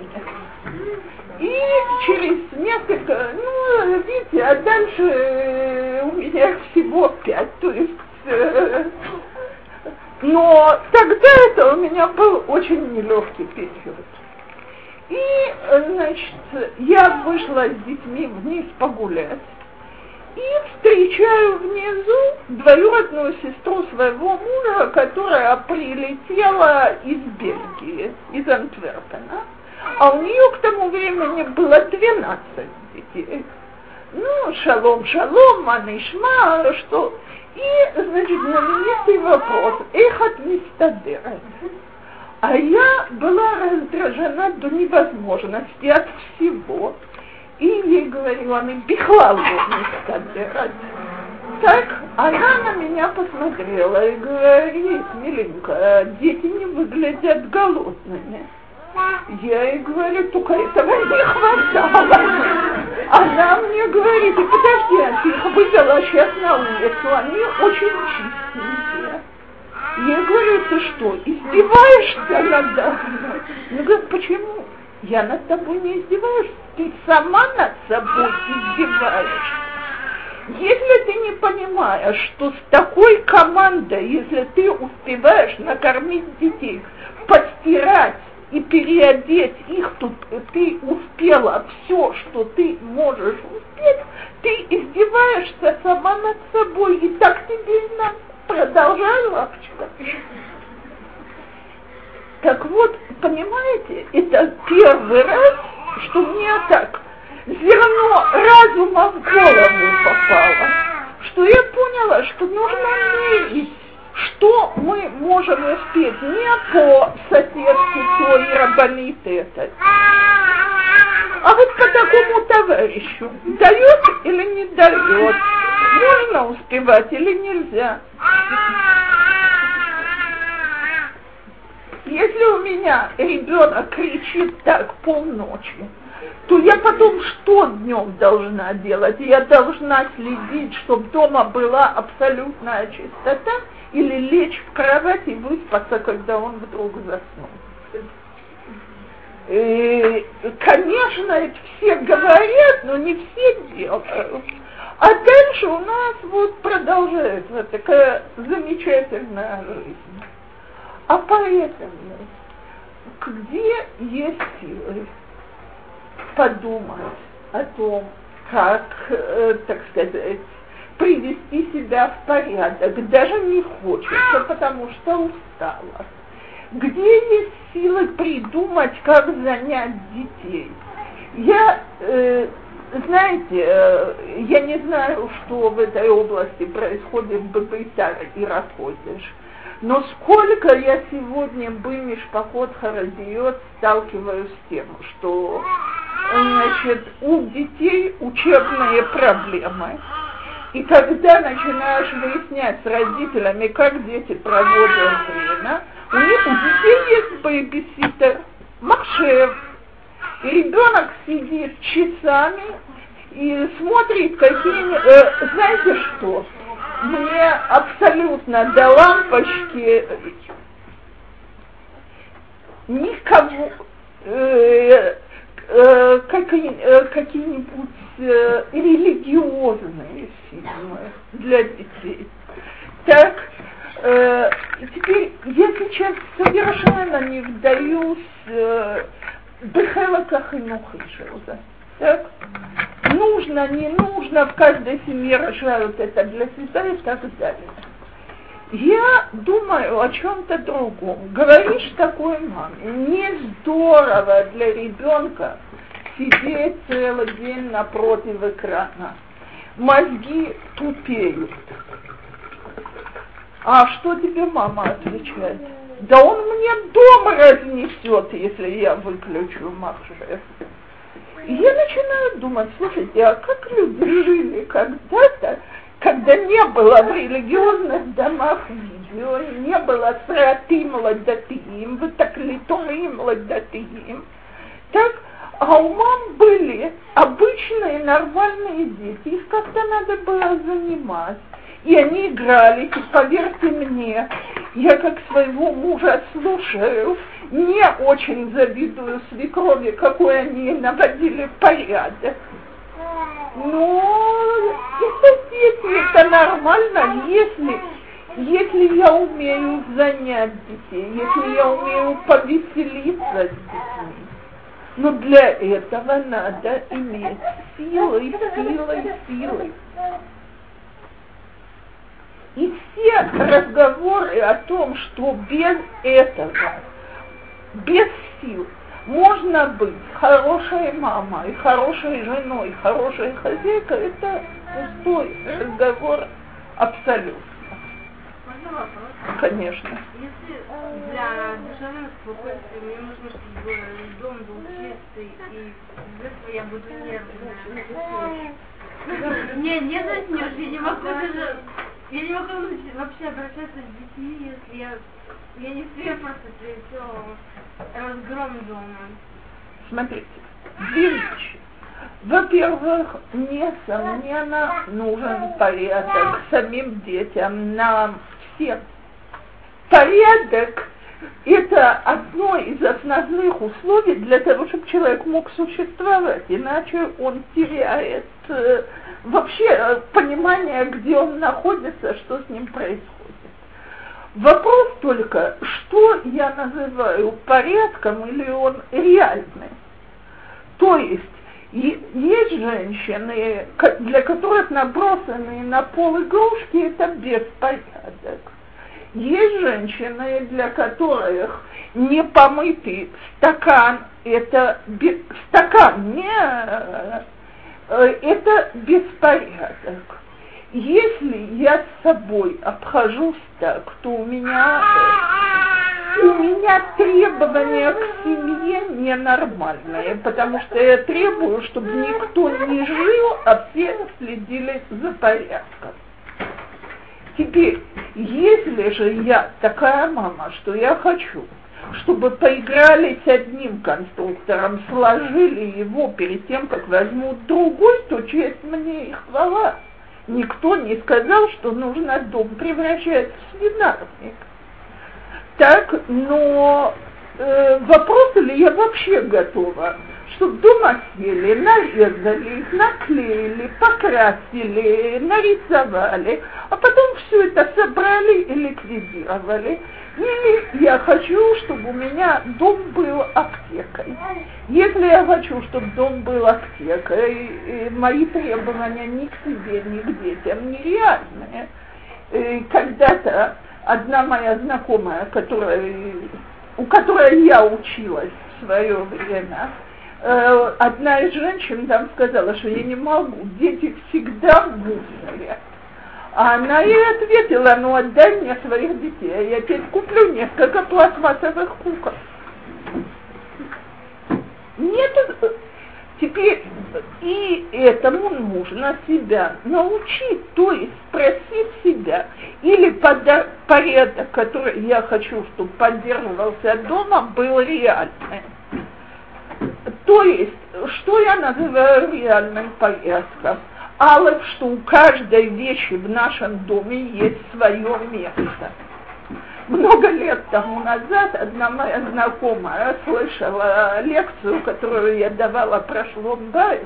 И через несколько, ну, видите, а дальше э, у меня всего пять, то есть... Э, но тогда это у меня был очень нелегкий период. И, значит, я вышла с детьми вниз погулять и встречаю внизу двоюродную сестру своего мужа, которая прилетела из Бельгии, из Антверпена, а у нее к тому времени было 12 детей. Ну, шалом, шалом, манишма, что... И, значит, знаменитый вопрос, эхот мистадерет. А я была раздражена до невозможности от всего. И ей говорила, она бихлал мистадерет. Так она на меня посмотрела и говорит, миленькая, дети не выглядят голодными. Я ей говорю, только этого не хватало. Она мне говорит, и подожди, я их вывела сейчас на улицу, они очень чистенькие. Я говорю, ты что, издеваешься надо мной? Она говорит, почему? Я над тобой не издеваюсь, ты сама над собой издеваешься. Если ты не понимаешь, что с такой командой, если ты успеваешь накормить детей, постирать, и переодеть их, тут ты успела все, что ты можешь успеть, ты издеваешься сама над собой, и так тебе и надо. Продолжай, лапочка. Так вот, понимаете, это первый раз, что мне так зерно разума в голову попало, что я поняла, что нужно мерить что мы можем успеть не по соседке той рабаниты этой, а вот по такому товарищу. Дает или не дает? Можно успевать или нельзя? Если у меня ребенок кричит так полночи, то я потом что днем должна делать? Я должна следить, чтобы дома была абсолютная чистота, или лечь в кровать и выспаться, когда он вдруг заснул. И, конечно, это все говорят, но не все делают. А дальше у нас вот продолжается такая замечательная жизнь. А поэтому, где есть силы подумать о том, как, э, так сказать, привести себя в порядок, даже не хочется, потому что устала. Где есть силы придумать, как занять детей? Я, э, знаете, э, я не знаю, что в этой области происходит в Бабайтар и Раходишь, но сколько я сегодня бы поход Харадиот сталкиваюсь с тем, что значит, у детей учебные проблемы, и когда начинаешь выяснять с родителями, как дети проводят время, у них у детей есть бэйбиситер, Махшев. И ребенок сидит часами и смотрит какие... Э, знаете что? Мне абсолютно до лампочки никого... Э, э, какие, э, какие-нибудь э, религиозные фильмы для детей. Так, э, теперь я сейчас совершенно не вдаюсь э, Бехела Кахинухи Так? нужно, не нужно, в каждой семье решают это для себя и так далее. Я думаю о чем-то другом. Говоришь такой маме, не здорово для ребенка сидеть целый день напротив экрана. Мозги тупеют. А что тебе мама отвечает? Да он мне дом разнесет, если я выключу махшер. И я начинаю думать, слушайте, а как люди жили когда-то, когда не было в религиозных домах видео, не было сратим ладатиим, вытаклитурим ладатиим, так, а у мам были обычные нормальные дети, их как-то надо было занимать. И они играли, и поверьте мне, я как своего мужа слушаю, не очень завидую свекрови, какой они наводили порядок. Но это дети, это нормально, если, если я умею занять детей, если я умею повеселиться с детьми. Но для этого надо иметь силы, силы, силы. И все разговоры о том, что без этого, без сил, можно быть хорошей мамой, хорошей женой, хорошей хозяйкой, это пустой разговор абсолютно. Можно вопрос? Конечно. Если для душевного спокойствия мне нужно, чтобы дом был чистый, и из этого я буду нервная. Не, нервничать я не могу даже, я не могу вообще обращаться с детьми, если я, я не успею просто при всем разгром дома. Смотрите, вещи. Во-первых, несомненно, нужен порядок самим детям, нам всем. Порядок – это одно из основных условий для того, чтобы человек мог существовать, иначе он теряет э, вообще э, понимание, где он находится, что с ним происходит. Вопрос только, что я называю порядком или он реальный. То есть есть женщины, для которых набросанные на пол игрушки это беспорядок. Есть женщины, для которых не помытый стакан это стакан не э, это беспорядок. Если я с собой обхожусь так, то у меня у меня требования к семье ненормальные, потому что я требую, чтобы никто не жил, а все следили за порядком. Теперь, если же я такая мама, что я хочу, чтобы поиграли с одним конструктором, сложили его перед тем, как возьмут другой, то честь мне и хвала. Никто не сказал, что нужно дом превращать в свинарник. Так, но э, вопрос ли я вообще готова, чтобы дома сели, нарезали их, наклеили, покрасили, нарисовали, а потом все это собрали и ликвидировали. Или я хочу, чтобы у меня дом был аптекой. Если я хочу, чтобы дом был аптекой, мои требования ни к себе, ни к детям нереальные. Когда-то одна моя знакомая, которая, у которой я училась в свое время, одна из женщин там сказала, что я не могу, дети всегда в мусоре. А она ей ответила, ну отдай мне своих детей, я тебе куплю несколько пластмассовых кукол. Нет, теперь и этому нужно себя научить, то есть спросить себя, или порядок, который я хочу, чтобы поддерживался дома, был реальным. То есть, что я называю реальным порядком? Алов, что у каждой вещи в нашем доме есть свое место. Много лет тому назад одна моя знакомая слышала лекцию, которую я давала про шломбайт,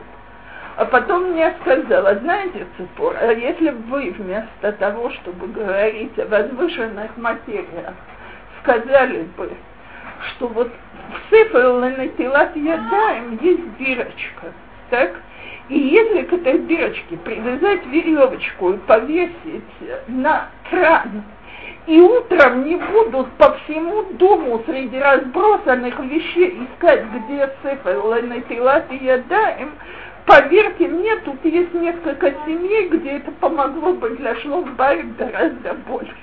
а потом мне сказала, знаете, Цепор, а если вы вместо того, чтобы говорить о возвышенных материях, сказали бы, что вот в Сифр Ленетилат Ядаем есть дырочка, так? И если к этой дырочке привязать веревочку и повесить на кран, и утром не будут по всему дому среди разбросанных вещей искать, где цифр Ленетилат и Ядаем, поверьте мне, тут есть несколько семей, где это помогло бы для Шломбайт гораздо больше.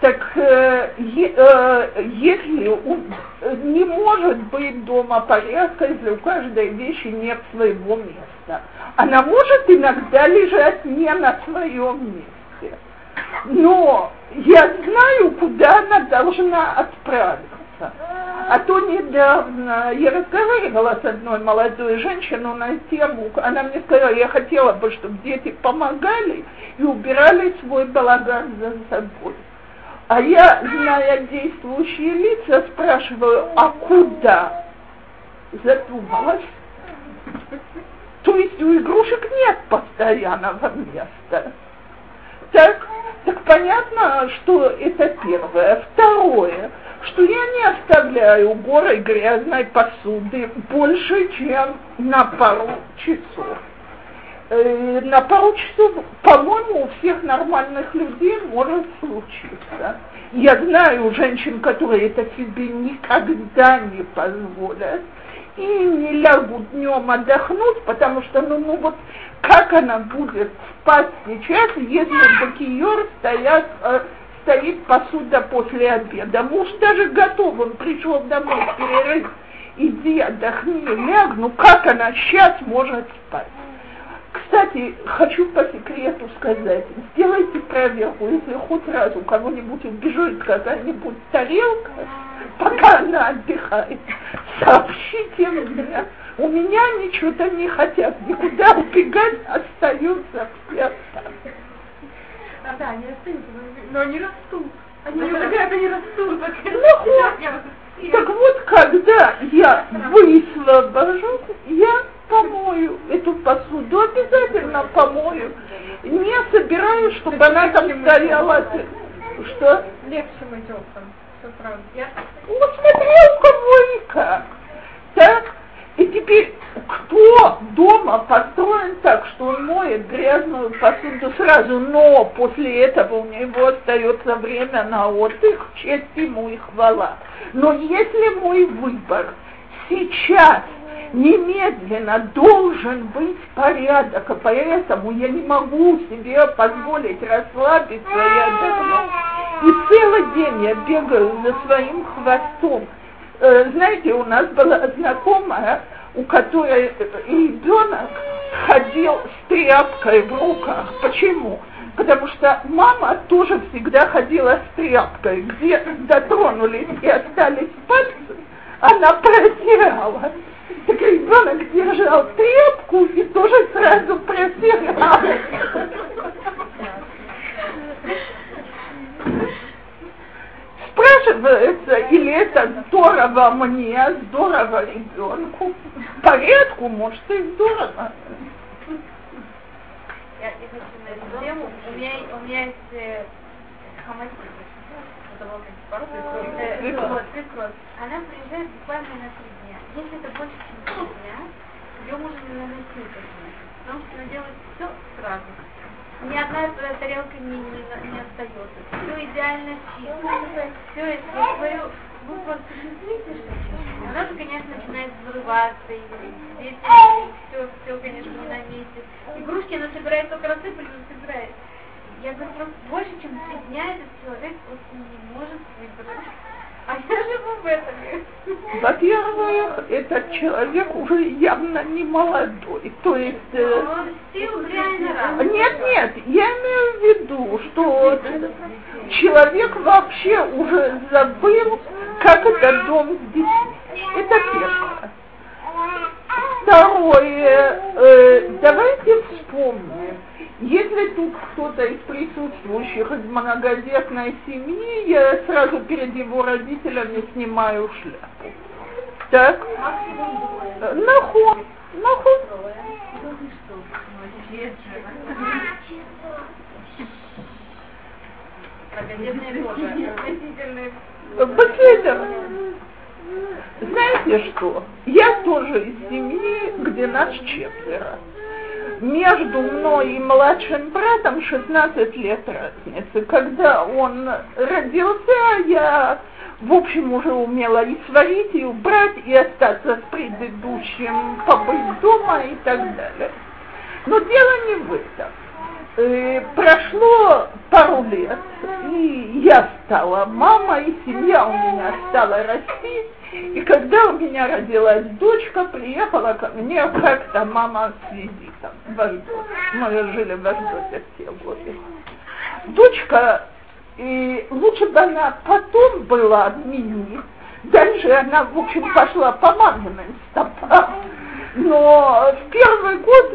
Так э, э, если у, не может быть дома порядка, если у каждой вещи нет своего места, она может иногда лежать не на своем месте. Но я знаю, куда она должна отправиться. А то недавно я разговаривала с одной молодой женщиной на тему, она мне сказала, я хотела бы, чтобы дети помогали и убирали свой балаган за собой. А я, зная действующие лица, спрашиваю, а куда? Задумалась. То есть у игрушек нет постоянного места. Так, так понятно, что это первое. Второе, что я не оставляю горы грязной посуды больше, чем на пару часов э, на пару часов, по-моему, у всех нормальных людей может случиться. Я знаю женщин, которые это себе никогда не позволят и не лягут днем отдохнуть, потому что, ну, ну вот как она будет спать сейчас, если бакиер стоят, э, стоит посуда после обеда. Муж даже готов, он пришел домой перерыв, иди отдохни, ляг, ну как она сейчас может спать? Кстати, хочу по секрету сказать, сделайте проверку, если хоть раз у кого-нибудь убежит какая-нибудь тарелка, пока она отдыхает, сообщите мне. У меня они что-то не хотят никуда убегать, остаются все там. А, да, они остаются, но они растут. Они не убегают, они растут. Ну, так вот, когда я высвобожу, я помою эту посуду, обязательно помою. Не собираюсь, чтобы она там стояла. Что? Легче мыть окна. Все правда. Ну, смотря у кого и как. Так? И теперь, кто дома построен так, что он моет грязную посуду сразу, но после этого у него остается время на отдых, честь ему и хвала. Но если мой выбор сейчас немедленно должен быть порядок, а поэтому я не могу себе позволить расслабиться и отдохнуть. И целый день я бегаю за своим хвостом. Э, знаете, у нас была знакомая, у которой ребенок ходил с тряпкой в руках. Почему? Потому что мама тоже всегда ходила с тряпкой. Где дотронулись и остались пальцы, она протирала. Так ребенок держал тряпку и тоже сразу протирал. Спрашивается, или это здорово мне, здорово ребенку. Порядку, может, и здорово. Я, я хочу на эту тему. У меня, у меня есть э, хаматик. Вот, свекровь. Она приезжает буквально на три. Если это больше, чем дня, ее можно не наносить Потому что она делает все сразу. Ни одна тарелка не, не, не остается. Все идеально чисто. Все это, я говорю, вы просто чувствуете, что Она же, конечно, начинает взрываться, и дети, все, все, конечно, не на месте. Игрушки она собирает, только рассыпали, собирает. Я говорю, просто больше, чем три дня этот человек просто не может выбрать. А я живу в этом. Во-первых, этот человек уже явно не молодой. То есть... Э, Он сил реально Нет, нет, я имею в виду, что человек вообще уже забыл, как это дом с детьми. Это первое. Второе, э, давайте вспомним, если тут кто-то из присутствующих из многодетной семьи, я сразу перед его родителями снимаю шляпу. Так? Нахуй. Нахуй. Беседер. Знаете что? Я тоже из семьи, где нас четверо. Между мной и младшим братом 16 лет разницы. Когда он родился, я, в общем, уже умела и сварить, и убрать, и остаться с предыдущим, побыть дома и так далее. Но дело не в этом. Э, прошло пару лет, и я стала мамой, семья у меня стала расти. И когда у меня родилась дочка, приехала ко мне как-то мама с визитом в Аждот. Мы жили в Аждоте в те годы. Дочка, и лучше бы она потом была мини, дальше она, в общем, пошла по маминым стопам. Но в первый год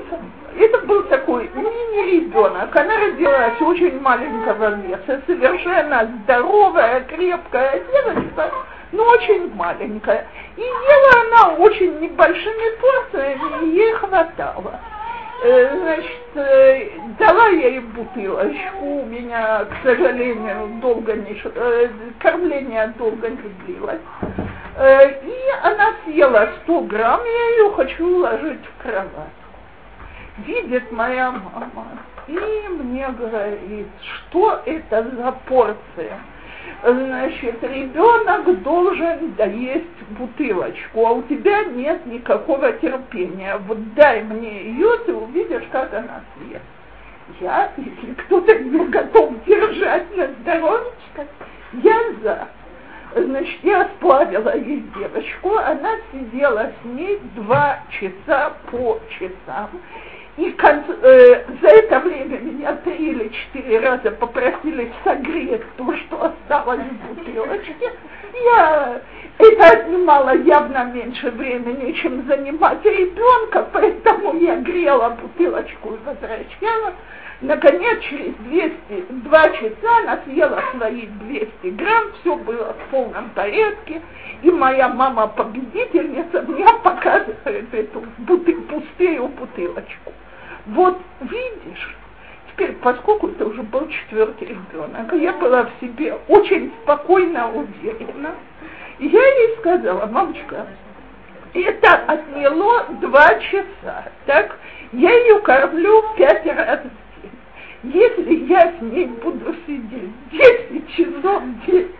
это был такой мини-ребенок. Она родилась очень маленького веса, совершенно здоровая, крепкая девочка, но очень маленькая. И ела она очень небольшими порциями, и ей хватало. Э, значит, э, дала я ей бутылочку, у меня, к сожалению, долго не, э, кормление долго не длилось. И она съела 100 грамм, я ее хочу уложить в кровать видит моя мама и мне говорит, что это за порция. Значит, ребенок должен доесть бутылочку, а у тебя нет никакого терпения. Вот дай мне ее, ты увидишь, как она съест. Я, если кто-то не готов держать на здоровечко, я за. Значит, я сплавила ей девочку, она сидела с ней два часа по часам. И э, за это время меня три или четыре раза попросили согреть то, что осталось в бутылочке. Я это отнимало явно меньше времени, чем занимать ребенка, поэтому я грела бутылочку и возвращала. Наконец, через 200, два часа она съела свои 200 грамм, все было в полном порядке, и моя мама-победительница мне показывает эту буты, пустую бутылочку. Вот видишь, теперь, поскольку это уже был четвертый ребенок, я была в себе очень спокойно уверена, я ей сказала, мамочка, это отняло два часа, так? Я ее кормлю пять раз. Если я с ней буду сидеть 10 часов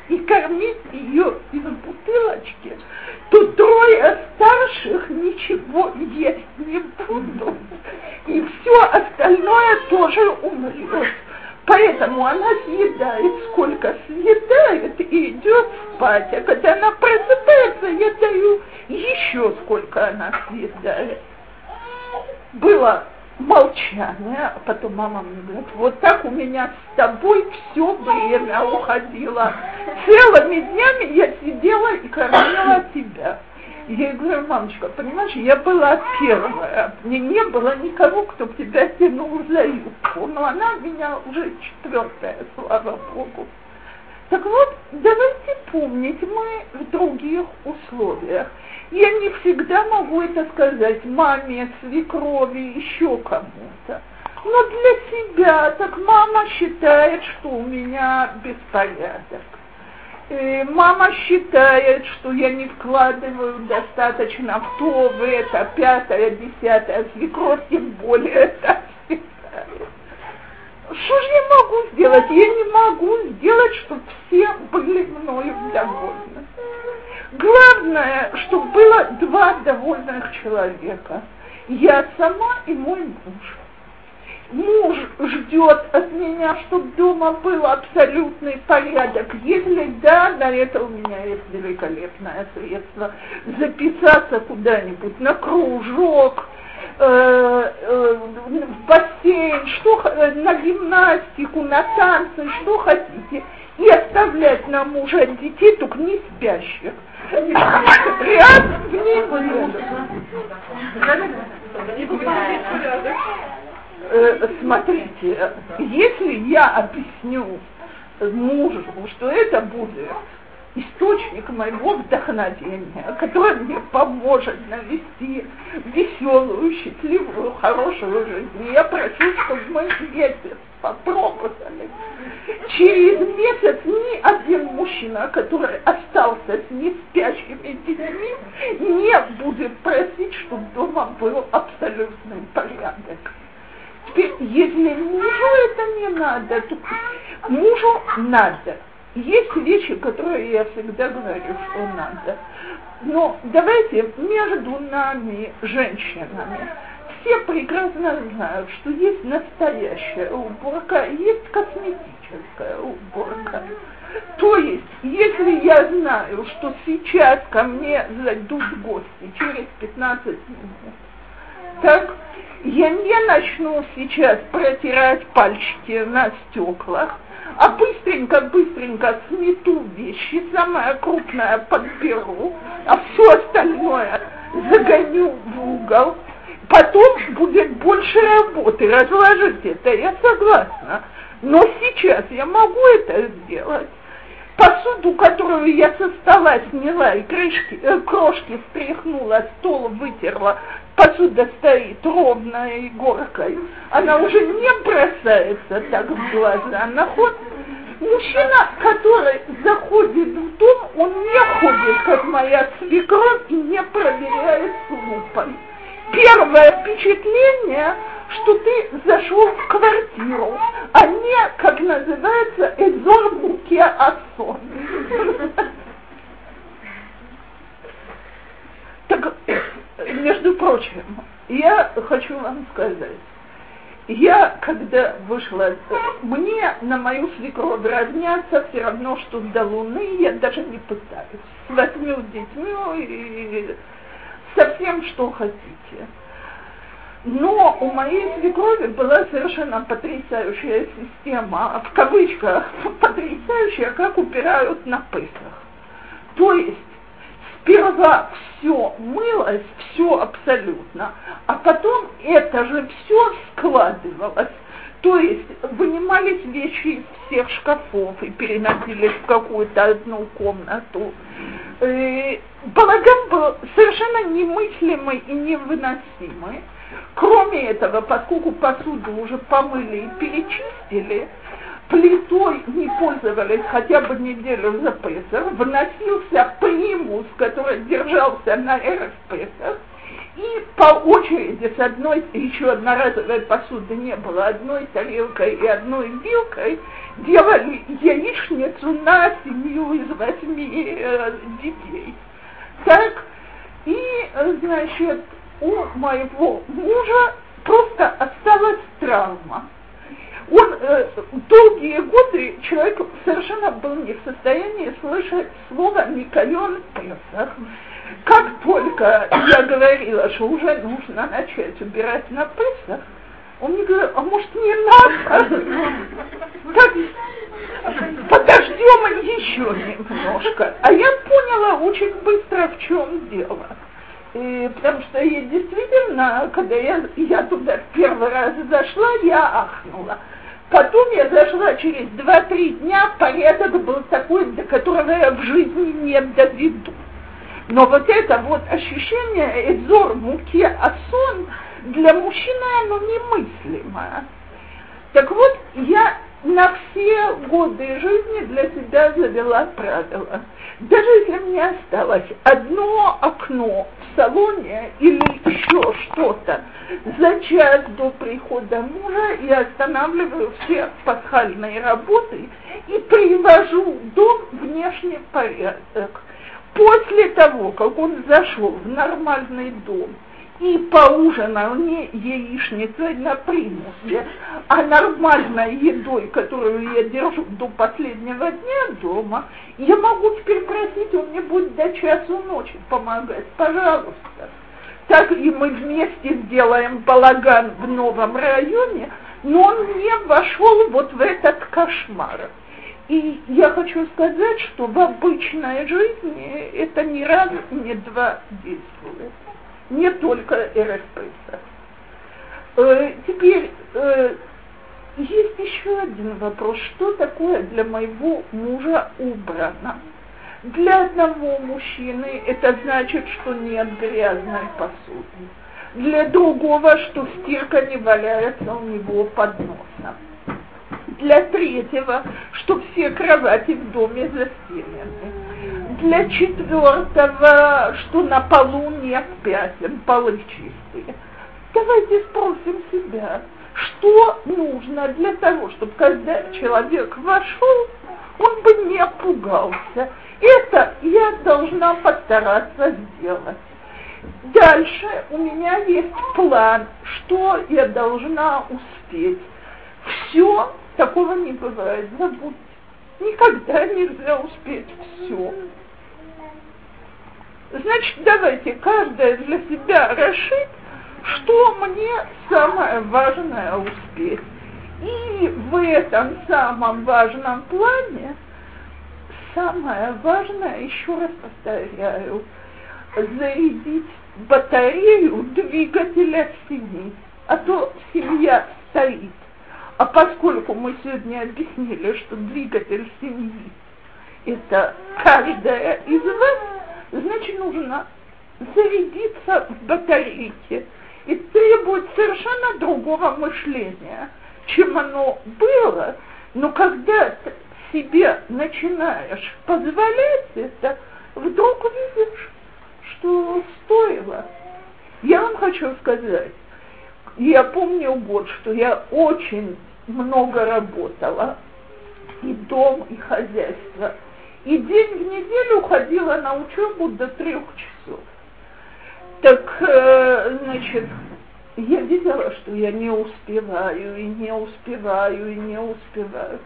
и кормить ее из бутылочки, то трое старших ничего есть не будут. И все остальное тоже умрет. Поэтому она съедает, сколько съедает, и идет спать. А когда она просыпается, я даю еще сколько она съедает. Было молчание, а потом мама мне говорит, вот так у меня с тобой все время уходило. Целыми днями я сидела и кормила тебя. Я говорю, мамочка, понимаешь, я была первая, мне не было никого, кто бы тебя тянул за юбку, но она меня уже четвертая, слава Богу. Так вот, давайте помнить, мы в других условиях. Я не всегда могу это сказать маме, свекрови, еще кому-то. Но для себя, так мама считает, что у меня беспорядок. И мама считает, что я не вкладываю достаточно в то, в это, пятое, десятое, свекровь тем более это считает. Что же я могу сделать? Я не могу сделать, чтобы все были мною довольны. Главное, чтобы было два довольных человека. Я сама и мой муж. Муж ждет от меня, чтобы дома был абсолютный порядок. Если да, на это у меня есть великолепное средство. Записаться куда-нибудь на кружок, э, э, в бассейн, что, э, на гимнастику, на танцы, что хотите. И оставлять на мужа детей, только не спящих. Раз в неделю. Э, смотрите, если я объясню мужу, что это будет источник моего вдохновения, который мне поможет навести веселую, счастливую, хорошую жизнь. Я прошу, чтобы мы месяц попробовали. Через месяц ни один мужчина, который остался с неспящими детьми, не будет просить, чтобы дома был абсолютный порядок. Теперь, если мужу это не надо, то мужу надо. Есть вещи, которые я всегда говорю, что надо. Но давайте между нами, женщинами, все прекрасно знают, что есть настоящая уборка, есть косметическая уборка. То есть, если я знаю, что сейчас ко мне зайдут гости через 15 минут, так я не начну сейчас протирать пальчики на стеклах, а быстренько-быстренько смету вещи, самое крупное подберу, а все остальное загоню в угол, потом будет больше работы разложить это, я согласна. Но сейчас я могу это сделать. Посуду, которую я со стола сняла и крышки, э, крошки стряхнула, стол вытерла, посуда стоит ровной горкой, она уже не бросается так в глаза, она ходит. Мужчина, который заходит в дом, он не ходит, как моя свекровь, и не проверяет лупой. Первое впечатление, что ты зашел в квартиру, а не, как называется, эзор буке асон. Так, между прочим, я хочу вам сказать, я, когда вышла, мне на мою свекровь равняться все равно, что до Луны, я даже не пытаюсь. С восьми детьми и совсем что хотите. Но у моей свекрови была совершенно потрясающая система, в кавычках, потрясающая, как упирают на Песах. То есть сперва все мылось, все абсолютно, а потом это же все складывалось. То есть вынимались вещи из всех шкафов и переносились в какую-то одну комнату. Э, балаган был совершенно немыслимый и невыносимый. Кроме этого, поскольку посуду уже помыли и перечистили, плитой не пользовались хотя бы неделю за Песах, вносился примус, который держался на эрф Песах, и по очереди с одной, еще одноразовой посуды не было, одной тарелкой и одной вилкой, делали яичницу на семью из восьми э, детей. Так, и, значит, у моего мужа просто осталась травма он э, долгие годы человек совершенно был не в состоянии слышать слово «Никайон Песах». Как только я говорила, что уже нужно начать убирать на Песах, он мне говорит, а может не надо? Так, подождем еще немножко. А я поняла очень быстро, в чем дело. И, потому что я действительно, когда я, я туда первый раз зашла, я ахнула. Потом я зашла через 2-3 дня, порядок был такой, до которого я в жизни не доведу. Но вот это вот ощущение эзор, муки, а сон для мужчины оно немыслимо. Так вот, я на все годы жизни для себя завела правило. Даже если мне осталось одно окно в салоне или еще что-то, за час до прихода мужа я останавливаю все пасхальные работы и привожу дом внешний порядок. После того, как он зашел в нормальный дом, и поужинал не яичницей на примусе, а нормальной едой, которую я держу до последнего дня дома, я могу теперь просить, он мне будет до часу ночи помогать, пожалуйста. Так и мы вместе сделаем балаган в новом районе, но он не вошел вот в этот кошмар. И я хочу сказать, что в обычной жизни это ни раз, ни два действует не только РСПС. Э, теперь э, есть еще один вопрос. Что такое для моего мужа убрано? Для одного мужчины это значит, что нет грязной посуды. Для другого, что стирка не валяется у него под носом. Для третьего, что все кровати в доме застелены. Для четвертого, что на полу нет пятен, полы чистые. Давайте спросим себя, что нужно для того, чтобы когда человек вошел, он бы не пугался. Это я должна постараться сделать. Дальше у меня есть план, что я должна успеть. Все такого не бывает, забудьте. Никогда нельзя успеть все. Значит, давайте каждая для себя решит, что мне самое важное успеть. И в этом самом важном плане самое важное, еще раз повторяю, зарядить батарею двигателя семьи. А то семья стоит. А поскольку мы сегодня объяснили, что двигатель семьи это каждая из вас, значит нужно зарядиться в батарейке и требует совершенно другого мышления, чем оно было, но когда себе начинаешь позволять это, вдруг видишь, что стоило. Я вам хочу сказать, я помню год, что я очень много работала, и дом, и хозяйство. И день в неделю уходила на учебу до трех часов. Так, э, значит, я видела, что я не успеваю, и не успеваю, и не успеваю.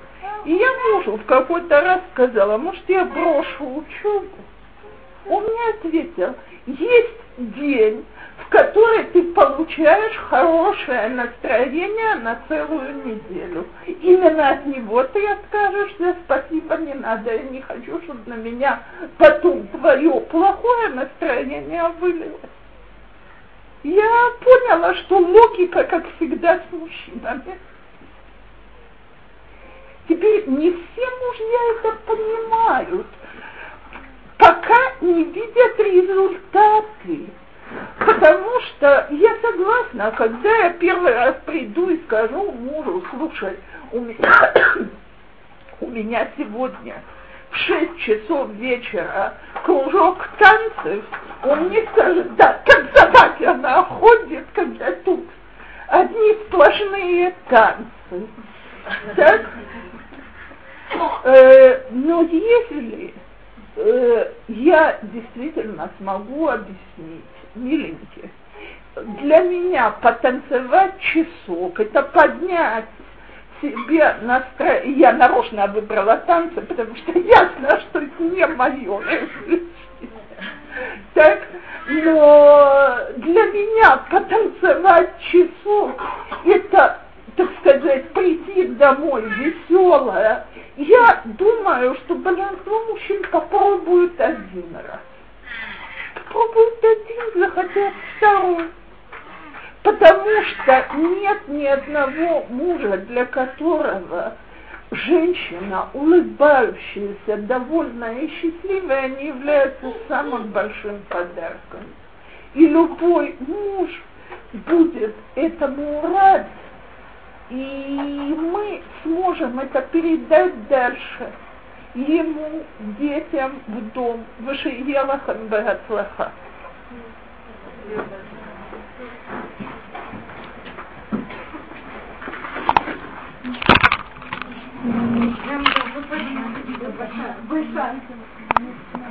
И я мужу в какой-то раз сказала, может, я брошу учебу? Он мне ответил, есть день, в который ты получаешь хорошее настроение на целую неделю. Именно от него ты откажешься, спасибо, не надо, я не хочу, чтобы на меня потом твое плохое настроение вылилось. Я поняла, что логика, как всегда, с мужчинами. Теперь не все мужья это понимают, пока не видят результаты. Потому что я согласна, когда я первый раз приду и скажу мужу, слушай, у меня, [COUGHS] у меня сегодня в 6 часов вечера кружок танцев, он мне скажет, да, как собака она ходит, когда тут одни сплошные танцы. Так? Э, но если э, я действительно смогу объяснить, миленькие, для меня потанцевать часок, это поднять себе настроение. Я нарочно выбрала танцы, потому что ясно, что это не мое. Так, но для меня потанцевать часок, это, так сказать, прийти домой веселая. Я думаю, что большинство мужчин попробуют один раз попробуют один, захотят второй. Потому что нет ни одного мужа, для которого женщина, улыбающаяся, довольная и счастливая, не является самым большим подарком. И любой муж будет этому рад, и мы сможем это передать дальше ему, детям в дом. Вышиелахам Багацлаха. Вы шансом.